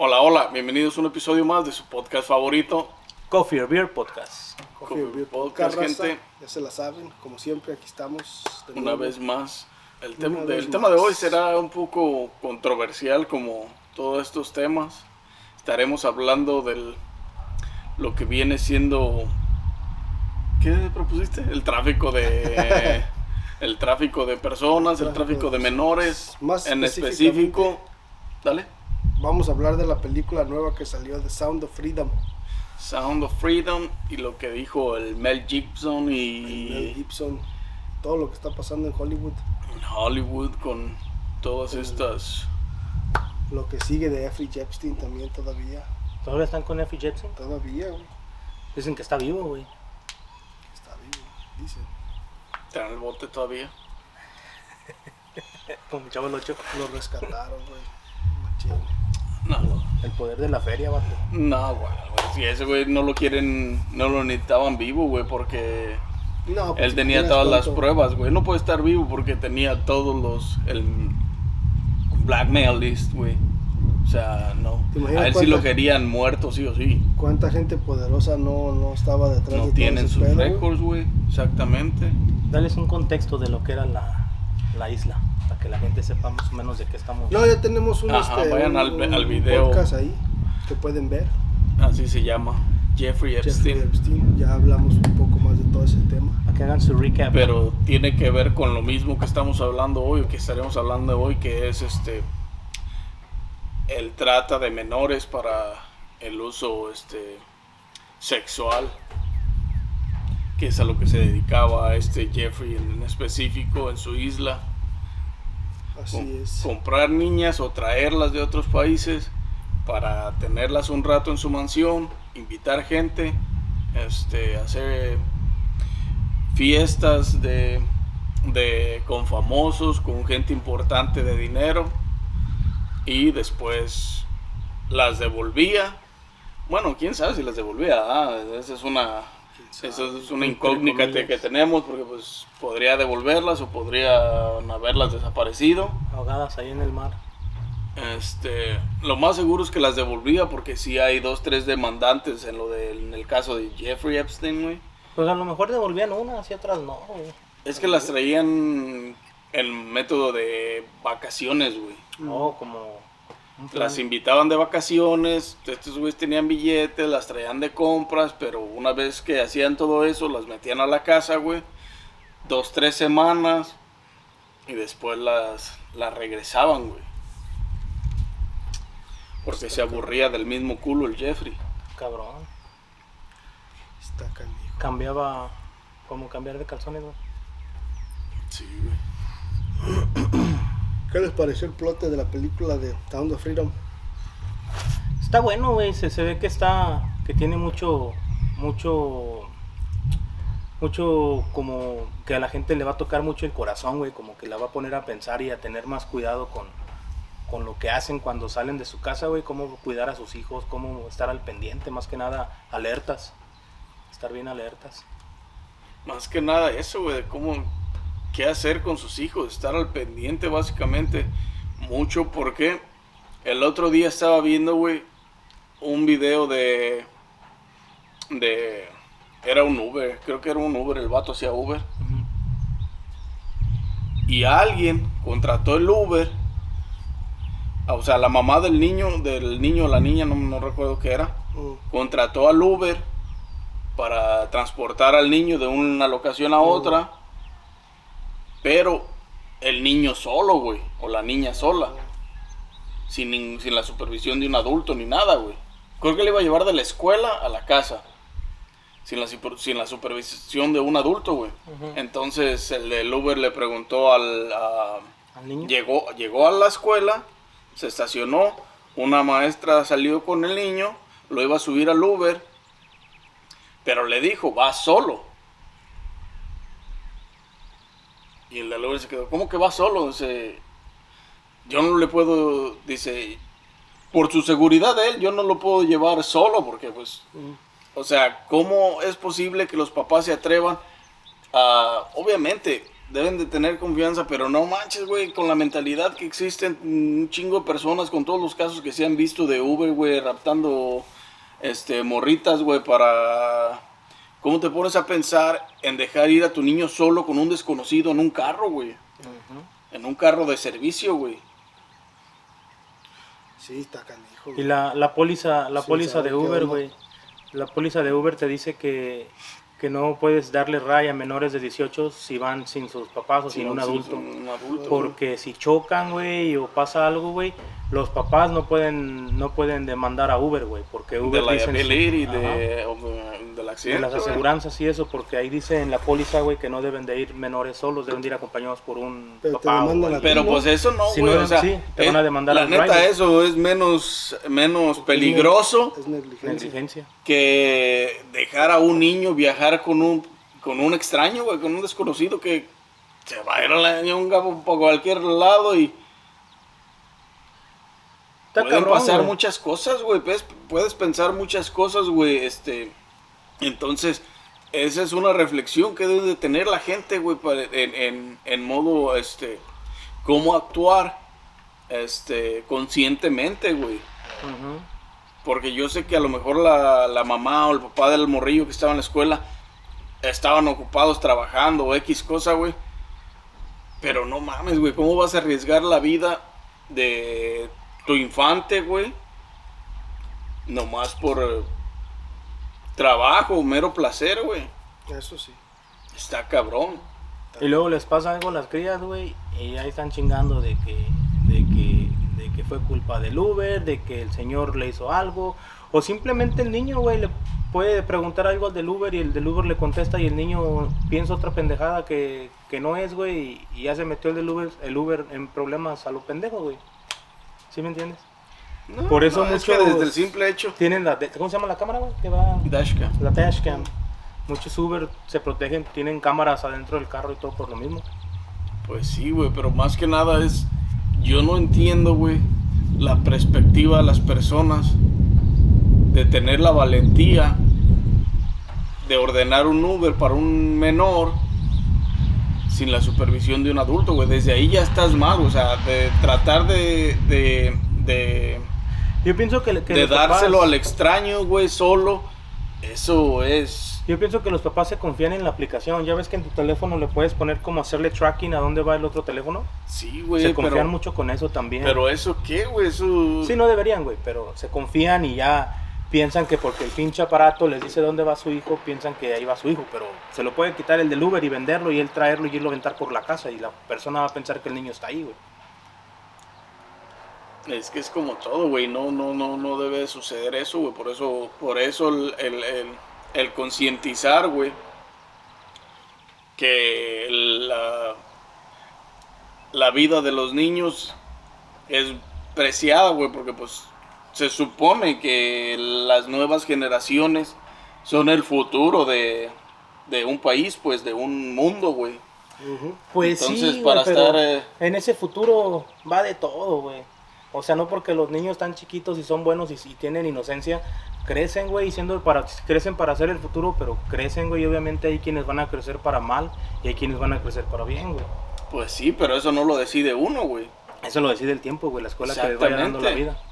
Hola, hola, bienvenidos a un episodio más de su podcast favorito. Coffee or Beer Podcast. Coffee or Beer Podcast, raza. gente. Ya se la saben, como siempre, aquí estamos. Una nuevo. vez más. El, tema, de hoy será un poco controversial como todos estos temas. Estaremos hablando del lo que viene siendo ¿qué propusiste? El tráfico de el tráfico de personas, el tráfico de menores, Más en específico. Dale. Vamos a hablar de la película nueva que salió de Sound of Freedom. Sound of Freedom y lo que dijo el Mel Gibson Mel y Gibson. Todo lo que está pasando en Hollywood. Hollywood con todas estas Lo que sigue de Jeffrey Epstein también todavía. ¿Todavía están con Effie Jepsen? Todavía, güey. Dicen que está vivo, güey. Está vivo, dicen. están en el bote todavía. Como chavo. Lo rescataron, güey. Machín. No, El poder de la feria, vato. no, güey. Si ese güey no lo quieren, no lo necesitaban vivo, güey, porque No, pues, él tenía todas las pruebas, güey. No puede estar vivo porque tenía todos los, el blackmail list, güey. O sea, no. ¿Te imaginas A él sí lo querían muerto, sí o sí. ¿Cuánta gente poderosa no, no estaba detrás de No tienen sus récords, güey. Exactamente. Dales un contexto de lo que era la, la isla. Para que la gente sepa más o menos de qué estamos. No, ya tenemos un, Ajá, este, vayan un- al- video. podcast ahí que pueden ver. Así se llama. Jeffrey Jeffrey Epstein. Epstein. Ya hablamos un poco más de todo ese tema. Para que hagan su recap. pero tiene que ver con lo mismo que estamos hablando hoy o que estaremos hablando hoy que es este el trata de menores para el uso este sexual que es a lo que se dedicaba este Jeffrey en específico en su isla Así Com- es. comprar niñas o traerlas de otros países para tenerlas un rato en su mansión, invitar gente, este, hacer fiestas de, de con famosos, con gente importante de dinero y después las devolvía. Bueno, quién sabe si las devolvía. ah, Esa es una Esa es una incógnita que, tenemos porque pues podría devolverlas o podrían haberlas desaparecido. Ahogadas ahí en el mar. Este, lo más seguro es que las devolvía porque sí hay dos, tres demandantes en lo de, en el caso de Jeffrey Epstein, güey. Pues a lo mejor devolvían una, hacia atrás no, güey. Es que las traían en método de vacaciones, güey. No, como. Las invitaban de vacaciones, estos güeyes tenían billetes, las traían de compras, pero una vez que hacían todo eso, las metían a la casa, güey. Dos, tres semanas y después las, las regresaban, güey. Porque se aburría del mismo culo el Jeffrey. Cabrón. Está canijo. Cambiaba. Como cambiar de calzones, güey. Sí, güey. ¿Qué les pareció el plot de la película de Sound of Freedom? Está bueno, güey. Se, se ve que está. Que tiene mucho. Mucho. Mucho como que a la gente le va a tocar mucho el corazón, güey. Como que la va a poner a pensar y a tener más cuidado con, con lo que hacen cuando salen de su casa, güey. Cómo cuidar a sus hijos, cómo estar al pendiente, más que nada alertas. Estar bien alertas. Más que nada eso, güey, de cómo, qué hacer con sus hijos, estar al pendiente básicamente. Mucho porque el otro día estaba viendo, güey, un video de, de, era un Uber, creo que era un Uber, el vato hacía Uber. Y alguien contrató el Uber, o sea, la mamá del niño, del niño o la niña, no, no recuerdo qué era Mm, contrató al Uber para transportar al niño de una locación a otra, pero el niño solo, güey, o la niña sola, sin, sin la supervisión de un adulto ni nada, güey. Creo que le iba a llevar de la escuela a la casa, sin la, super- sin la supervisión de un adulto, güey. Entonces el del Uber le preguntó al... a- Al niño. Llegó, llegó a la escuela, se estacionó, una maestra salió con el niño, lo iba a subir al Uber, pero le dijo, va solo. Y el Uber se quedó, ¿cómo que va solo? Dice, yo no le puedo, dice, por su seguridad de él, yo no lo puedo llevar solo, porque pues, o sea, ¿cómo es posible que los papás se atrevan a, obviamente, deben de tener confianza, pero no manches, güey, con la mentalidad que existen un chingo de personas, con todos los casos que se han visto de Uber, güey, raptando este, morritas, güey, para... ¿Cómo te pones a pensar en dejar ir a tu niño solo con un desconocido en un carro, güey? En un carro de servicio, güey. Sí, está canijo. Y güey. la, la póliza, la Sí, póliza de Uber, güey. La póliza de Uber te dice que, que no puedes darle raya a menores de 18 si van sin sus papás o sin. Un adulto. Porque si chocan, güey, o pasa algo, güey, los papás no pueden no pueden demandar a Uber, güey, porque de Uber la dice en su- liability, Ajá. de, de- del de accidente. las güey. aseguranzas y eso, porque ahí dice en la póliza, güey, que no deben de ir menores solos, deben de ir acompañados por un Pero te papá. a. Pero ¿no? pues eso no, Si güey, no, o sea, sí, te van a eh, demandar la neta driver. eso es menos menos peligroso Es negligencia. Negligencia. que dejar a un niño viajar con un con un extraño, güey, con un desconocido que se va a ir a la ñonga por cualquier lado y Está pueden cabrón, pasar güey. muchas cosas, güey. Puedes, puedes pensar muchas cosas, güey. Este, entonces, esa es una reflexión que debe de tener la gente, güey, para- en, en, en modo, este, cómo actuar, este, conscientemente, güey. Porque yo sé que a lo mejor la, la mamá o el papá del morrillo que estaba en la escuela estaban ocupados trabajando o X cosa, güey. Pero no mames, güey, ¿cómo vas a arriesgar la vida de tu infante, güey? Nomás por eh, trabajo, mero placer, güey. Eso sí. Está cabrón. Y luego les pasa algo a las crías, güey, y ahí están chingando de que, de que, de que fue culpa del Uber, de que el señor le hizo algo, o simplemente el niño, güey, le puede preguntar algo al del Uber y el del Uber le contesta y el niño piensa otra pendejada que, que no es, güey, y, y ya se metió el del Uber, el Uber en problemas a lo pendejo, güey. ¿Sí me entiendes? No, Por eso no, es que muchos- desde el simple hecho. Tienen la, de- ¿cómo se llama la cámara, güey? Que va... Dashcam. La dashcam. Muchos Uber se protegen, tienen cámaras adentro del carro y todo por lo mismo. Pues sí, güey, pero más que nada es. Yo no entiendo, güey, la perspectiva de las personas de tener la valentía de ordenar un Uber para un menor sin la supervisión de un adulto, güey. Desde ahí ya estás mal, o sea, de tratar de. de. de, Yo pienso que, que de dárselo papás- al extraño, güey, solo. Eso es. Yo pienso que los papás se confían en la aplicación. Ya ves que en tu teléfono le puedes poner como hacerle tracking a dónde va el otro teléfono. Sí, güey, se confían pero. mucho con eso también. Pero eso qué, güey, eso. Sí, no deberían, güey, pero se confían y ya piensan que porque el pinche aparato les dice dónde va su hijo, piensan que ahí va su hijo, pero se lo puede quitar el del Uber y venderlo y él traerlo y irlo a aventar por la casa y la persona va a pensar que el niño está ahí, güey. Es que es como todo, güey. No, no, no, no debe de suceder eso, güey. Por eso, por eso el, el, el- el concientizar, güey, que la, la vida de los niños es preciada, güey, porque pues se supone que las nuevas generaciones son el futuro de, de un país, pues, de un mundo, güey. Pues Entonces, sí, para estar... eh, en ese futuro va de todo, güey. O sea, no porque los niños están chiquitos y son buenos y, y tienen inocencia, crecen, güey, siendo para, crecen para hacer el futuro, pero crecen, güey, y obviamente hay quienes van a crecer para mal y hay quienes van a crecer para bien, güey. pues sí, pero eso no lo decide uno, güey. Eso lo decide el tiempo, güey, la escuela que les vaya dando la vida.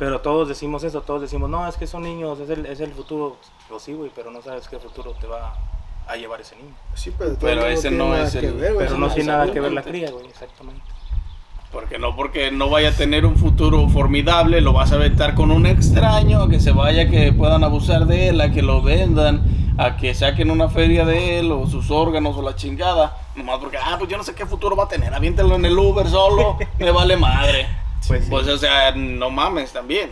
Pero todos decimos eso, todos decimos, no, es que son niños, es el, es el futuro. Pues sí, güey, pero no sabes qué futuro te va a llevar ese niño. Sí, pero, ese tiene no nada es que el- ver, güey, Pero no tiene nada que ver la cría, güey, exactamente. Porque no porque no vaya a tener un futuro formidable, lo vas a aventar con un extraño, a que se vaya, que puedan abusar de él, a que lo vendan, a que saquen una feria de él, o sus órganos, o la chingada. Nomás porque, ah, pues yo no sé qué futuro va a tener, aviéntalo en el Uber solo, me vale madre. Pues Pues, sí. o sea, no mames también.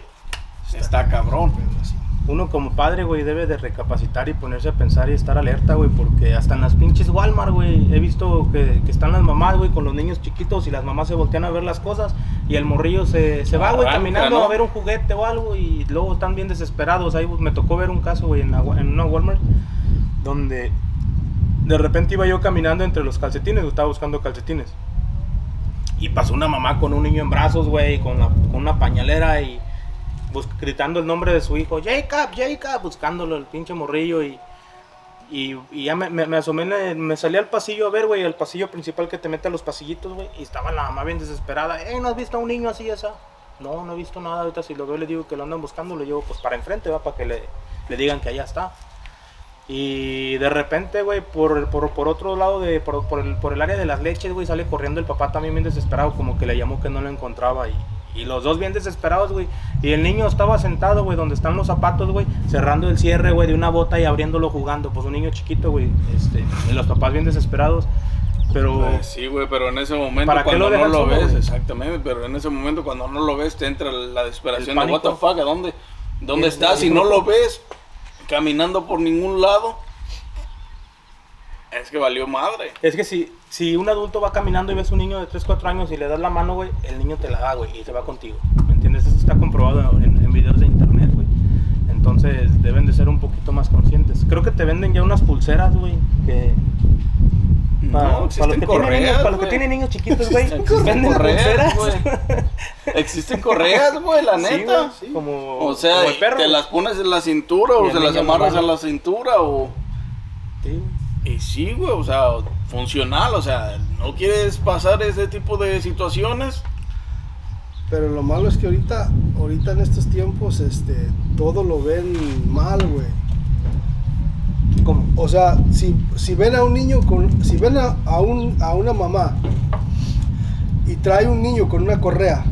Está cabrón. Pero así. Uno como padre, güey, debe de recapacitar y ponerse a pensar y estar alerta, güey, porque hasta en las pinches Walmart, güey, he visto que, que están las mamás, güey, con los niños chiquitos y las mamás se voltean a ver las cosas y el morrillo se, se va, güey, caminando ¿no? a ver un juguete o algo y luego están bien desesperados. Ahí me tocó ver un caso, güey, en, la en una Walmart donde de repente iba yo caminando entre los calcetines, estaba buscando calcetines. Y pasó una mamá con un niño en brazos, güey, con, una pañalera y gritando el nombre de su hijo, Jacob, Jacob, buscándolo el pinche morrillo y Y, ya me, me, asomé, me salí al pasillo a ver, güey, el pasillo principal que te mete a los pasillitos, güey. Y estaba la mamá bien desesperada. Eh, ¿no has visto a un niño así, esa? No, no he visto nada. Ahorita si lo veo le digo que lo andan buscando, lo llevo pues para enfrente, va, para que le, le digan que allá está. Y de repente, güey, por, por, por otro lado, de, por, por, el, por el área de las leches, güey, sale corriendo el papá también bien desesperado, como que le llamó que no lo encontraba. Y, y los dos bien desesperados, güey. Y el niño estaba sentado, güey, donde están los zapatos, güey, cerrando el cierre, güey, de una bota y abriéndolo jugando. Pues un niño chiquito, güey. Este, y los papás bien desesperados. Pero... Pues sí, güey, pero en ese momento ¿Para qué cuando lo no lo ves, exactamente, pero en ese momento cuando no lo ves te entra la desesperación El de what the fuck, ¿a dónde, dónde El- estás? Si no lo ves caminando por ningún lado, es que valió madre. Es que si, si un adulto va caminando y ves un niño de 3, 4 años y le das la mano, güey, el niño te la da, güey, y se va contigo. ¿Me entiendes? Eso está comprobado en videos de internet, güey. Entonces deben de ser un poquito más conscientes. Creo que te venden ya unas pulseras, güey, que... Para, no, para existen los que tienen correas, niños, para los que tienen niños chiquitos, güey, Existen venden correas, güey. Existen correas, güey, la Sí, neta. güey, sí, como, O sea, como el perro. te las pones en la cintura o se las amarras a la cintura o... Sí. Y sí, güey, o sea, funcional, o sea, no quieres pasar ese tipo de situaciones. Pero lo malo es que ahorita, ahorita en estos tiempos, este, todo lo ven mal, güey. ¿Cómo? O sea, si, si ven a un niño con, si ven a, a un, a una mamá y trae un niño con una correa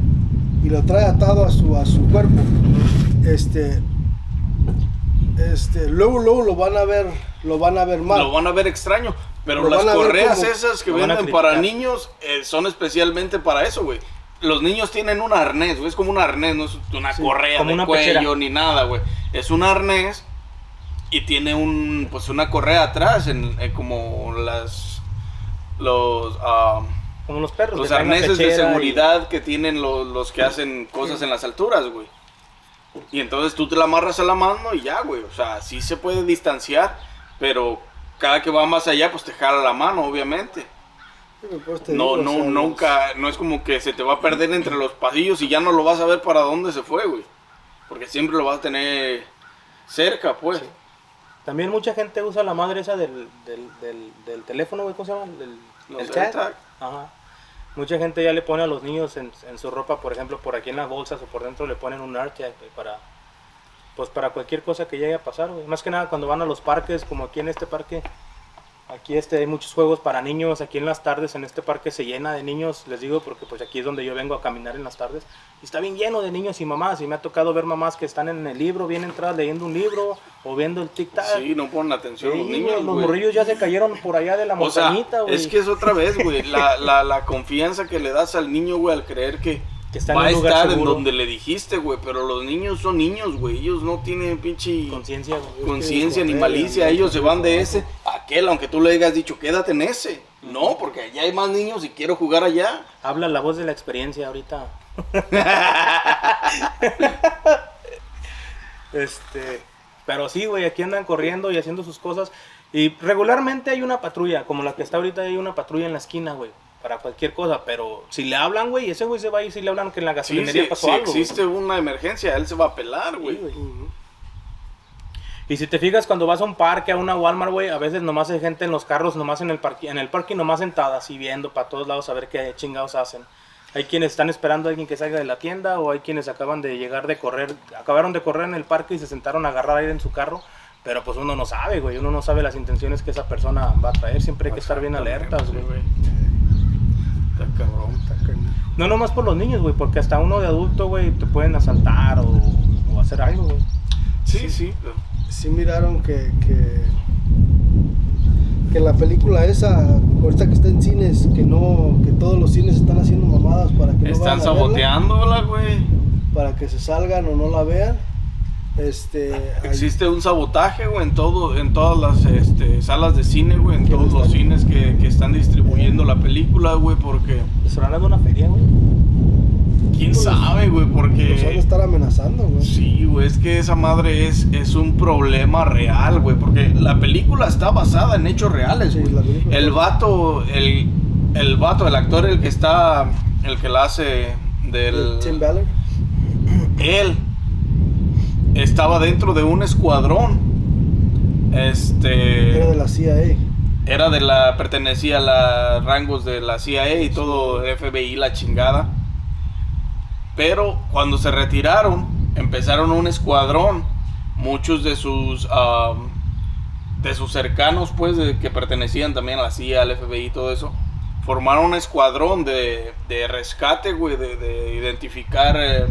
y lo trae atado a su, a su cuerpo, este, este, luego, luego lo van a ver, lo van a ver mal. Lo van a ver extraño. Pero Lo las correas como- esas que venden para niños eh, son especialmente para eso, güey. Los niños tienen un arnés, güey. Es como un arnés, no es una Sí, correa de una cuello pechera. ni nada, güey. Es un arnés y tiene un, pues una correa atrás, en, en como las, los, ah, Como los perros. los arneses de y- seguridad que tienen los, los que hacen cosas en las alturas, güey. Y entonces tú te la amarras a la mano y ya, güey. O sea, sí se puede distanciar, pero cada que va más allá, pues te jala la mano, obviamente. Pues No, no, nunca, no es como que se te va a perder entre los pasillos y ya no lo vas a ver para dónde se fue, güey. Porque siempre lo vas a tener cerca, pues. También mucha gente usa la madre esa del, del, del, del teléfono, güey, ¿cómo se llama? Del, el chat. Ajá. Mucha gente ya le pone a los niños en, en su ropa, por ejemplo, por aquí en las bolsas o por dentro le ponen un AirTag, para, pues para cualquier cosa que llegue a pasar, güey. Más que nada cuando van a los parques, como aquí en este parque, aquí este hay muchos juegos para niños, aquí en las tardes en este parque se llena de niños, les digo, porque pues aquí es donde yo vengo a caminar en las tardes, y está bien lleno de niños y mamás, y me ha tocado ver mamás que están en el libro, bien entradas leyendo un libro, o viendo el tic-tac. Sí, no ponen atención Sí, los niños, los morrillos ya se cayeron por allá de la O sea, montañita, es que es otra vez, güey, la, la, la confianza que le das al niño, güey, al creer que, Que está en va a un lugar estar en donde le dijiste, güey, pero los niños son niños, güey, ellos no tienen pinche conciencia, güey. conciencia ni malicia, ellos se van de ese a aquel, aunque tú le hayas dicho, quédate en ese. No, porque allá hay más niños y quiero jugar allá. Habla la voz de la experiencia ahorita. este, pero sí, güey, aquí andan corriendo y haciendo sus cosas. Y regularmente hay una patrulla, como la que está ahorita, hay una patrulla en la esquina, güey, para cualquier cosa. Pero si le hablan, güey, ese güey se va a ir si le hablan que en la gasolinería sí, pasó si algo. güey. existe una emergencia, él se va a pelar, Sí, güey. Y si te fijas cuando vas a un parque, a una Walmart, güey, a veces nomás hay gente en los carros, nomás en el parque, en el parque nomás sentada, así viendo para todos lados a ver qué chingados hacen. Hay quienes están esperando a alguien que salga de la tienda o hay quienes acaban de llegar de correr, acabaron de correr en el parque y se sentaron a agarrar aire en su carro, pero pues uno no sabe, güey, uno no sabe las intenciones que esa persona va a traer, siempre hay que estar bien alertas, güey. Está cabrón. Está canijo. No nomás por los niños, güey, porque hasta uno de adulto, güey, te pueden asaltar o, o hacer algo, güey. Sí, sí. sí miraron que, que, que la película esa, ahorita que está en cines, que no, que todos los cines están haciendo mamadas para que no Están a verla, saboteándola, güey. para que se salgan o no la vean. Este, hay- Existe un sabotaje, güey, en todo, en todas las este, salas de cine, güey, en ¿Quién todos los cines que, que están distribuyendo la película, güey, porque Se van a dar una feria, güey. quién Pues, sabe, güey, los van a porque estar amenazando, güey. sí, güey, es que esa madre es, es un problema real, güey, porque la película está basada en hechos reales, güey. El vato, el, el vato, el actor, el que está, el que la hace del... Tim Ballard. él estaba dentro de un escuadrón Este. Era de la CIA. Era de la. pertenecía a los rangos de la CIA y todo, FBI, la chingada. Pero cuando se retiraron, empezaron un escuadrón. Muchos de sus. am, de sus cercanos, pues, de- que pertenecían también a la CIA, al FBI y todo eso. Formaron un escuadrón de, de rescate, güey, de, de identificar. eh,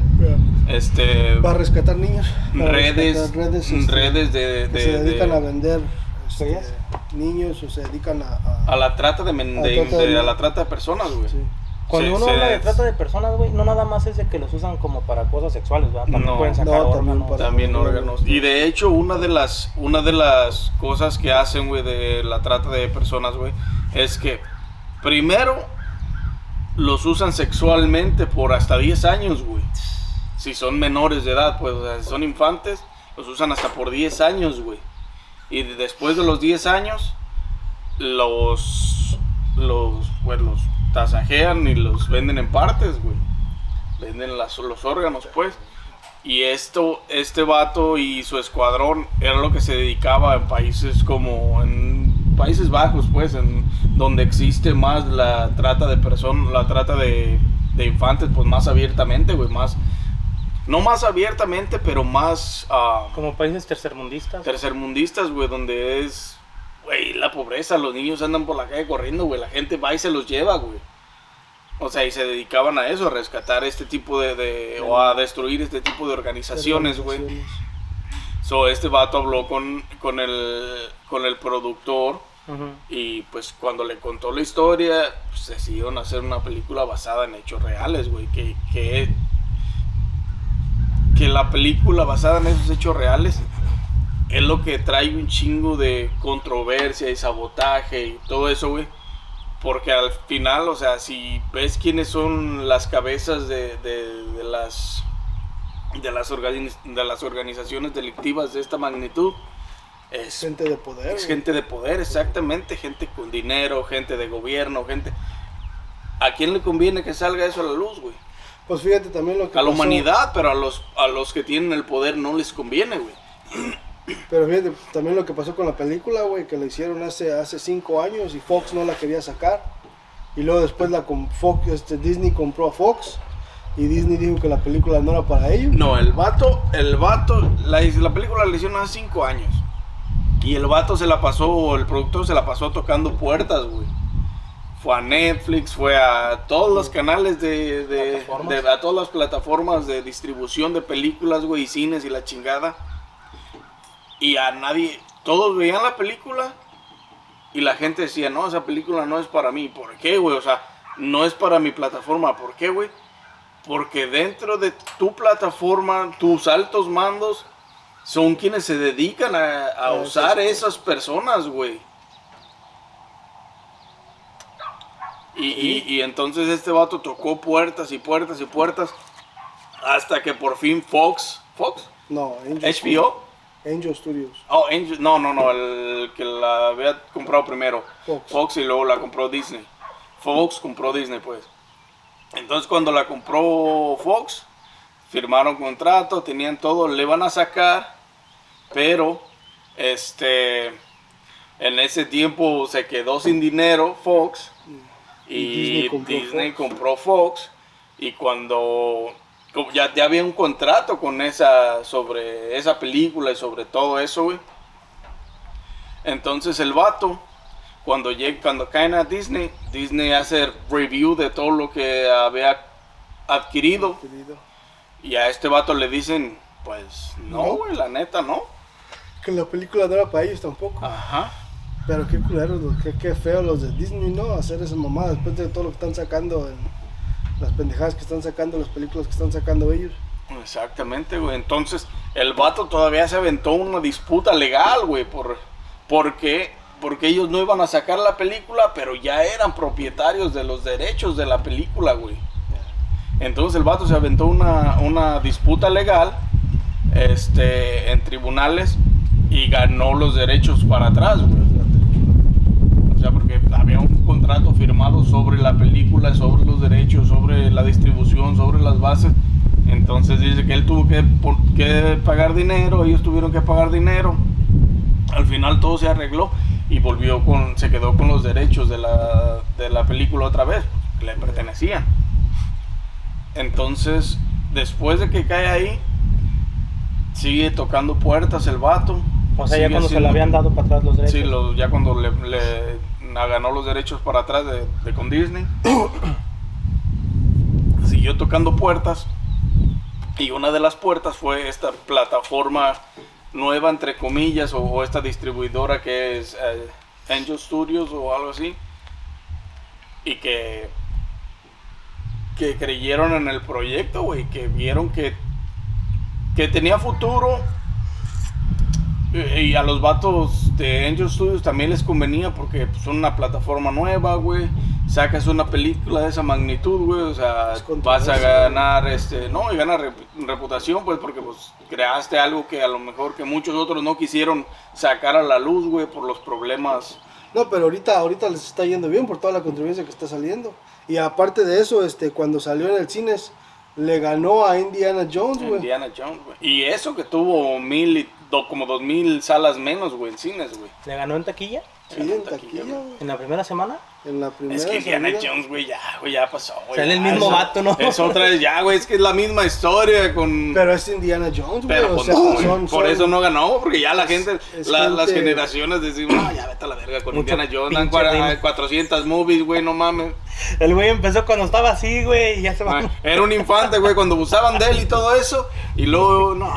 este. Va a rescatar niños. para redes, rescatar redes, este, redes de, que se dedican de- a vender este, niños o se dedican a, a- a la trata de, men- A de- trata de- de- a la trata de personas, güey. sí. Cuando uno habla de trata de personas, güey, no nada más es de que los usan como para cosas sexuales, ¿verdad? También No. pueden sacar No, también órganos. para- También órganos. Y de hecho, una de las, una de las cosas que hacen, güey, de la trata de personas, güey, es que primero los usan sexualmente por hasta 10 años, güey. Si son menores de edad, pues, son infantes, los usan hasta por 10 años, güey. Y después de los 10 años, los, los, pues, los tasajean y los venden en partes, güey. Venden las, los órganos, pues. Y esto, este vato y su escuadrón era lo que se dedicaba en países como en Países Bajos, pues, en donde existe más la trata de personas, la trata de, de infantes, pues más abiertamente, güey, más, no más abiertamente, pero más ah, Como países tercermundistas. tercermundistas, güey, donde es, güey, la pobreza, los niños andan por la calle corriendo, güey, la gente va y se los lleva, güey. O sea, y se dedicaban a eso, a rescatar este tipo de, de- o a destruir este tipo de organizaciones, güey. So, este vato habló con, con, el, con el productor y pues cuando le contó la historia, pues decidieron hacer una película basada en hechos reales, güey. Que, que, que la película basada en esos hechos reales es lo que trae un chingo de controversia y sabotaje y todo eso, güey. Porque al final, o sea, si ves quiénes son las cabezas de, de- de las de las, organi- de las organizaciones delictivas de esta magnitud, es Gente de poder. es gente de poder, exactamente, gente con dinero, gente de gobierno, gente... ¿A quién le conviene que salga eso a la luz, güey? Pues fíjate también lo que A la humanidad, pero a los, a los que tienen el poder no les conviene, güey. Pero fíjate también lo que pasó con la película, güey, que la hicieron hace, hace cinco años y Fox no la quería sacar. Y luego después la Fox, este, Disney compró a Fox y Disney dijo que la película no era para ellos. No, el vato, el vato, la, la película la hicieron hace cinco años. Y el vato se la pasó, el productor se la pasó tocando puertas, güey. Fue a Netflix, fue a todos los canales de, de, a todas las plataformas de distribución de películas, güey, y cines y la chingada. Y a nadie, todos veían la película y la gente decía, no, esa película no es para mí. ¿Por qué, güey? O sea, no es para mi plataforma. ¿Por qué, güey? Porque dentro de tu plataforma, tus altos mandos son quienes se dedican a, a usar esas personas, güey. Y, y- y entonces este vato tocó puertas y puertas y puertas hasta que por fin Fox, Fox, No, Angel, HBO, Angel Studios. oh, Angel- no, no, no, el que la había comprado primero, Fox. Fox y luego la compró Disney. Fox compró Disney, pues. Entonces cuando la compró Fox, firmaron contrato, tenían todo, le van a sacar, pero este en ese tiempo se quedó sin dinero Fox y, Disney compró Disney Fox. compró Fox y cuando ya, ya había un contrato con esa sobre esa película y sobre todo eso, güey. Entonces el vato cuando llega, cuando caen a Disney, Disney hace review de todo lo que había adquirido y a este vato le dicen, pues no, No. güey, la neta no. Que la película no era para ellos tampoco. Ajá. Pero qué culeros, qué, qué feo los de Disney, ¿no? Hacer esa mamada después de todo lo que están sacando, las pendejadas que están sacando, las películas que están sacando ellos. Exactamente, güey. Entonces, el vato todavía se aventó una disputa legal, güey, por porque porque ellos no iban a sacar la película, pero ya eran propietarios de los derechos de la película, güey. Entonces el vato se aventó una, una disputa legal este, en tribunales y ganó los derechos para atrás, güey. Sea, porque había un contrato firmado sobre la película, sobre los derechos, sobre la distribución, sobre las bases. Entonces dice que él tuvo que, por- que pagar dinero, ellos tuvieron que pagar dinero. Al final todo se arregló y volvió con, se quedó con los derechos de la, de la película otra vez, que le pertenecían. Entonces, después de que cae ahí, sigue tocando puertas el vato. O sea, ya cuando se le habían dado para atrás los derechos. Sí, lo- ya cuando le, le ganó los derechos para atrás de, con Disney. Siguió tocando puertas. Y una de las puertas fue esta plataforma nueva, entre comillas, o, o esta distribuidora que es eh, Angel Studios o algo así. Y que, que creyeron en el proyecto, güey, que vieron que, que tenía futuro. Y y a los vatos de Angel Studios también les convenía porque pues, son una plataforma nueva, güey. Sacas una película de esa magnitud, güey. O sea, vas a ganar, este, no, y ganas rep- reputación, pues, porque pues creaste algo que a lo mejor que muchos otros no quisieron sacar a la luz, güey, por los problemas. No, pero ahorita, ahorita les está yendo bien por toda la controversia que está saliendo. Y aparte de eso, este, cuando salió en el cines, le ganó a Indiana Jones, güey. Indiana Jones, güey. Y eso que tuvo mil y do- como dos mil salas menos, güey, en cines, güey. ¿Le ganó en taquilla? Sí, en taquilla, güey. ¿En la primera semana? En la primera Es que Indiana. Jones, güey, ya, güey, ya pasó, güey. Sale el mismo vato, ¿no? Es otra vez, ya, güey, es que es la misma historia con... Pero es Indiana Jones, güey. Pero o pues, sea, no, güey, son, por eso no ganó, porque ya la gente, es la- las generaciones decimos, no, ya vete a la verga con Mucho Indiana Jones, dan pinche cua- ritmo. 400 movies, güey, no mames. El güey empezó cuando estaba así, güey, y ya se va. Ah, Era un infante, güey, cuando usaban de él y todo eso, y luego, no,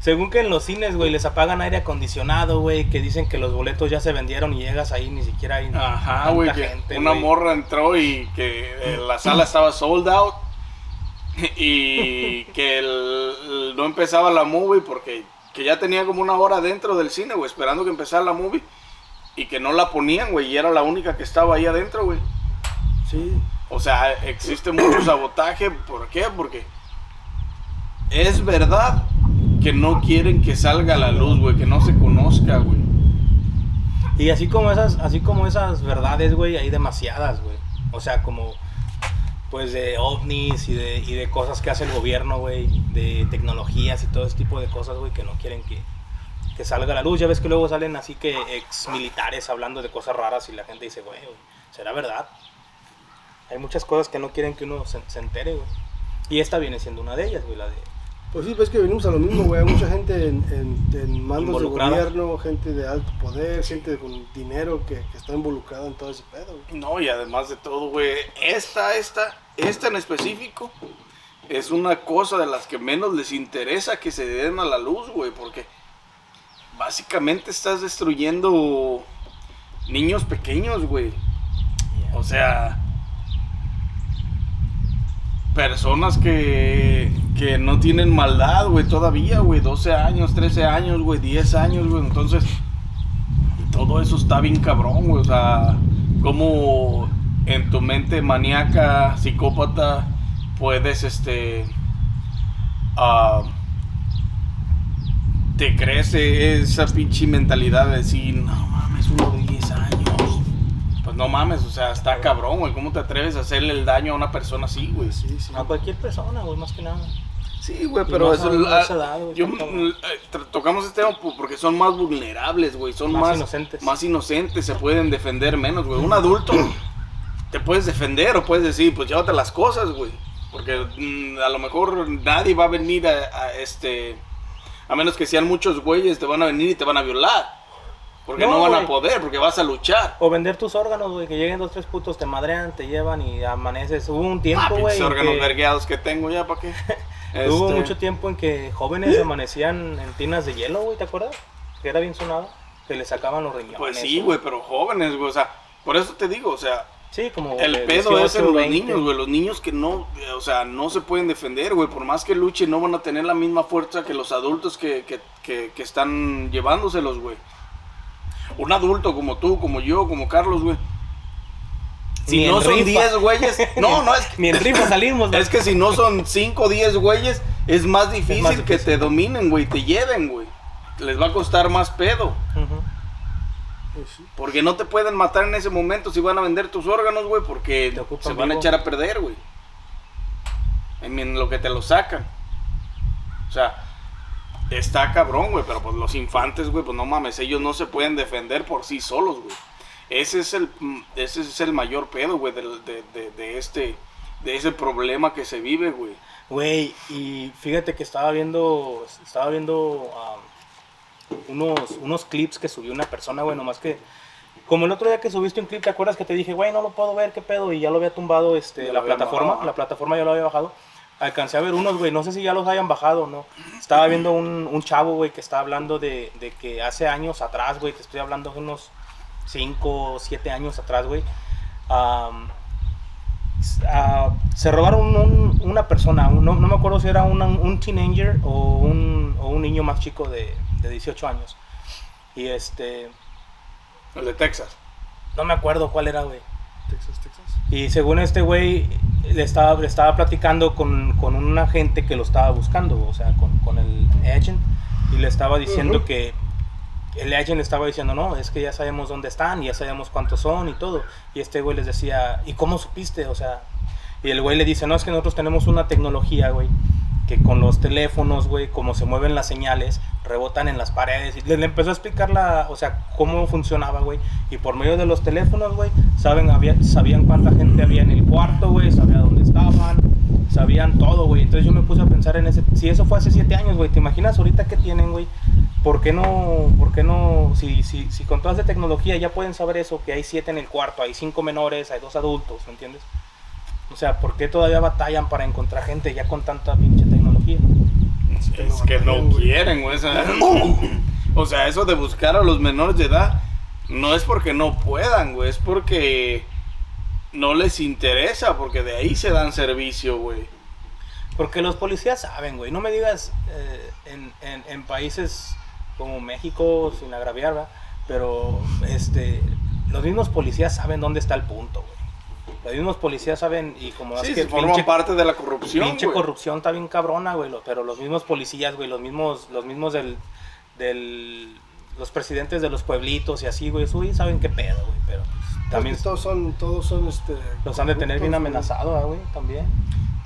Según que en los cines, güey, les apagan aire acondicionado, güey, que dicen que los boletos ya se vendieron y llegas ahí ni siquiera hay ajá, güey, una morra entró y que eh, la sala estaba sold out, y que el- el- no empezaba la movie porque que ya tenía como una hora dentro del cine, güey, esperando que empezara la movie, y que no la ponían, güey, y era la única que estaba ahí adentro, güey. Sí. O sea, existe mucho sabotaje. ¿Por qué? Porque es verdad que no quieren que salga la luz, güey, que no se conozca, güey. Y así como esas, así como esas verdades, güey, hay demasiadas, güey. O sea, como pues de ovnis y de, y de cosas que hace el gobierno, güey, de tecnologías y todo ese tipo de cosas, güey, que no quieren que, que salga la luz. Ya ves que luego salen así que ex militares hablando de cosas raras y la gente dice, güey, ¿será verdad? Hay muchas cosas que no quieren que uno se, se entere, güey. Y esta viene siendo una de ellas, güey, la de... Pues sí, ves que venimos a lo mismo, güey. Hay mucha gente en, en- en mandos de gobierno, gente de alto poder, gente con dinero que, que está involucrada en todo ese pedo, güey. No, y además de todo, güey, esta, esta, esta en específico es una cosa de las que menos les interesa que se den a la luz, güey, porque básicamente estás destruyendo niños pequeños, güey. O sea, personas que, que no tienen maldad, güey, todavía, güey, 12 años, 13 años, güey, 10 años, güey, entonces todo eso está bien cabrón, güey, o sea, como en tu mente maníaca, psicópata, puedes, este, ah, te crece esa pinche mentalidad de decir, no mames, uno de 10 años. No mames, o sea, está cabrón, güey. ¿Cómo te atreves a hacerle el daño a una persona así, güey? Sí, sí. A cualquier persona, güey, más que nada. Sí, güey, pero más eso, a esa edad, güey, yo, eh, tocamos este tema po- porque son más vulnerables, güey, son Más más, inocentes. más inocentes, se pueden defender menos, güey. Un adulto te puedes defender o puedes decir, pues llévate las cosas, güey, porque mm, a lo mejor nadie va a venir a, a, este, a menos que sean muchos güeyes, te van a venir y te van a violar, porque no, No, van a poder, porque vas a luchar. O vender tus órganos, güey, que lleguen dos, tres putos, te madrean, te llevan y amaneces. Hubo un Ah, tiempo, güey, pinches en órganos que- vergueados que tengo ya, ¿para qué? hubo Este, mucho tiempo en que jóvenes amanecían en tinas de hielo, güey, ¿te acuerdas? Que era bien sonado, que le sacaban los riñones. Pues sí, güey, pero jóvenes, güey, o sea, por eso te digo, o sea, Sí, como El pedo es en 18, los 20. niños, güey. Los niños que no, eh, o sea, no se pueden defender, güey. Por más que luchen, no van a tener la misma fuerza que los adultos que, que, que, que están llevándoselos, güey. Un adulto como tú, como yo, como Carlos, güey. Si Ni no son rifa. 10 güeyes, no, no, es que, Ni en rifa salimos, güey. es que si no son 5 o 10 güeyes, es más difícil, más que difícil. te dominen, güey, te lleven, güey. Les va a costar más pedo. Pues sí. Porque no te pueden matar en ese momento si van a vender tus órganos, güey, porque se van a echar a perder, güey. En lo que te lo sacan. O sea, está cabrón, güey, pero pues los infantes, güey, pues no mames, ellos no se pueden defender por sí solos, güey. Ese es el, mm, ese es el mayor pedo, güey, de, de, de este, de ese problema que se vive, güey. Güey, y fíjate que estaba viendo, estaba viendo am, unos, unos clips que subió una persona, güey, nomás que, como el otro día que subiste un clip, ¿te acuerdas que te dije, güey, no lo puedo ver, qué pedo? Y ya lo había tumbado, este, Ya la plataforma, bajado, la plataforma ya lo había bajado. Alcancé a ver unos, güey, no sé si ya los hayan bajado o no. Estaba viendo un, un chavo, güey, que estaba hablando de, de que hace años atrás, güey, te estoy hablando de unos 5 o 7 años atrás, güey, am, ah, se robaron un- una persona, no, no me acuerdo si era una- un teenager o un, o un niño más chico de, de 18 años. Y este, El de Texas. no me acuerdo cuál era, güey. Texas, Texas. Y según este güey, le estaba, le estaba platicando con, con un agente que lo estaba buscando, o sea, con, con el agent, y le estaba diciendo Ujú. que el agent le estaba diciendo, no, es que ya sabemos dónde están, ya sabemos cuántos son y todo. Y este güey les decía, ¿y cómo supiste? O sea, y el güey le dice, no, es que nosotros tenemos una tecnología, güey, que con los teléfonos, güey, como se mueven las señales, rebotan en las paredes. Y le, le empezó a explicar la, o sea, cómo funcionaba, güey. Y por medio de los teléfonos, güey, saben, había, sabían cuánta gente había en el cuarto, güey, sabían dónde estaban, sabían todo, güey. Entonces yo me puse a pensar en ese, si eso fue hace siete años, güey, ¿te imaginas ahorita que tienen, güey? ¿Por qué no, por qué no, si, si, si con toda esa tecnología ya pueden saber eso, que hay siete en el cuarto, hay cinco menores, hay dos adultos, ¿me entiendes? O sea, ¿por qué todavía batallan para encontrar gente ya con tanta pinche tecnología? Es que no quieren, güey. O sea, o sea, eso de buscar a los menores de edad no es porque no puedan, güey. Es porque no les interesa, porque de ahí se dan servicio, güey. Porque los policías saben, güey. No me digas eh, en, en- en países como México, sin agraviar, ¿verdad? Pero este, los mismos policías saben dónde está el punto, güey. Los mismos policías saben, y como Sí, es que forman pinche- parte de la corrupción, pinche güey. corrupción está bien cabrona, güey. Pero los mismos policías, güey, los mismos, los mismos del, del, los presidentes de los pueblitos y así, güey, eso, güey, saben qué pedo, güey. Pero pues, también Es que todos son, todos son este. los han de tener bien amenazados, ah, güey, también.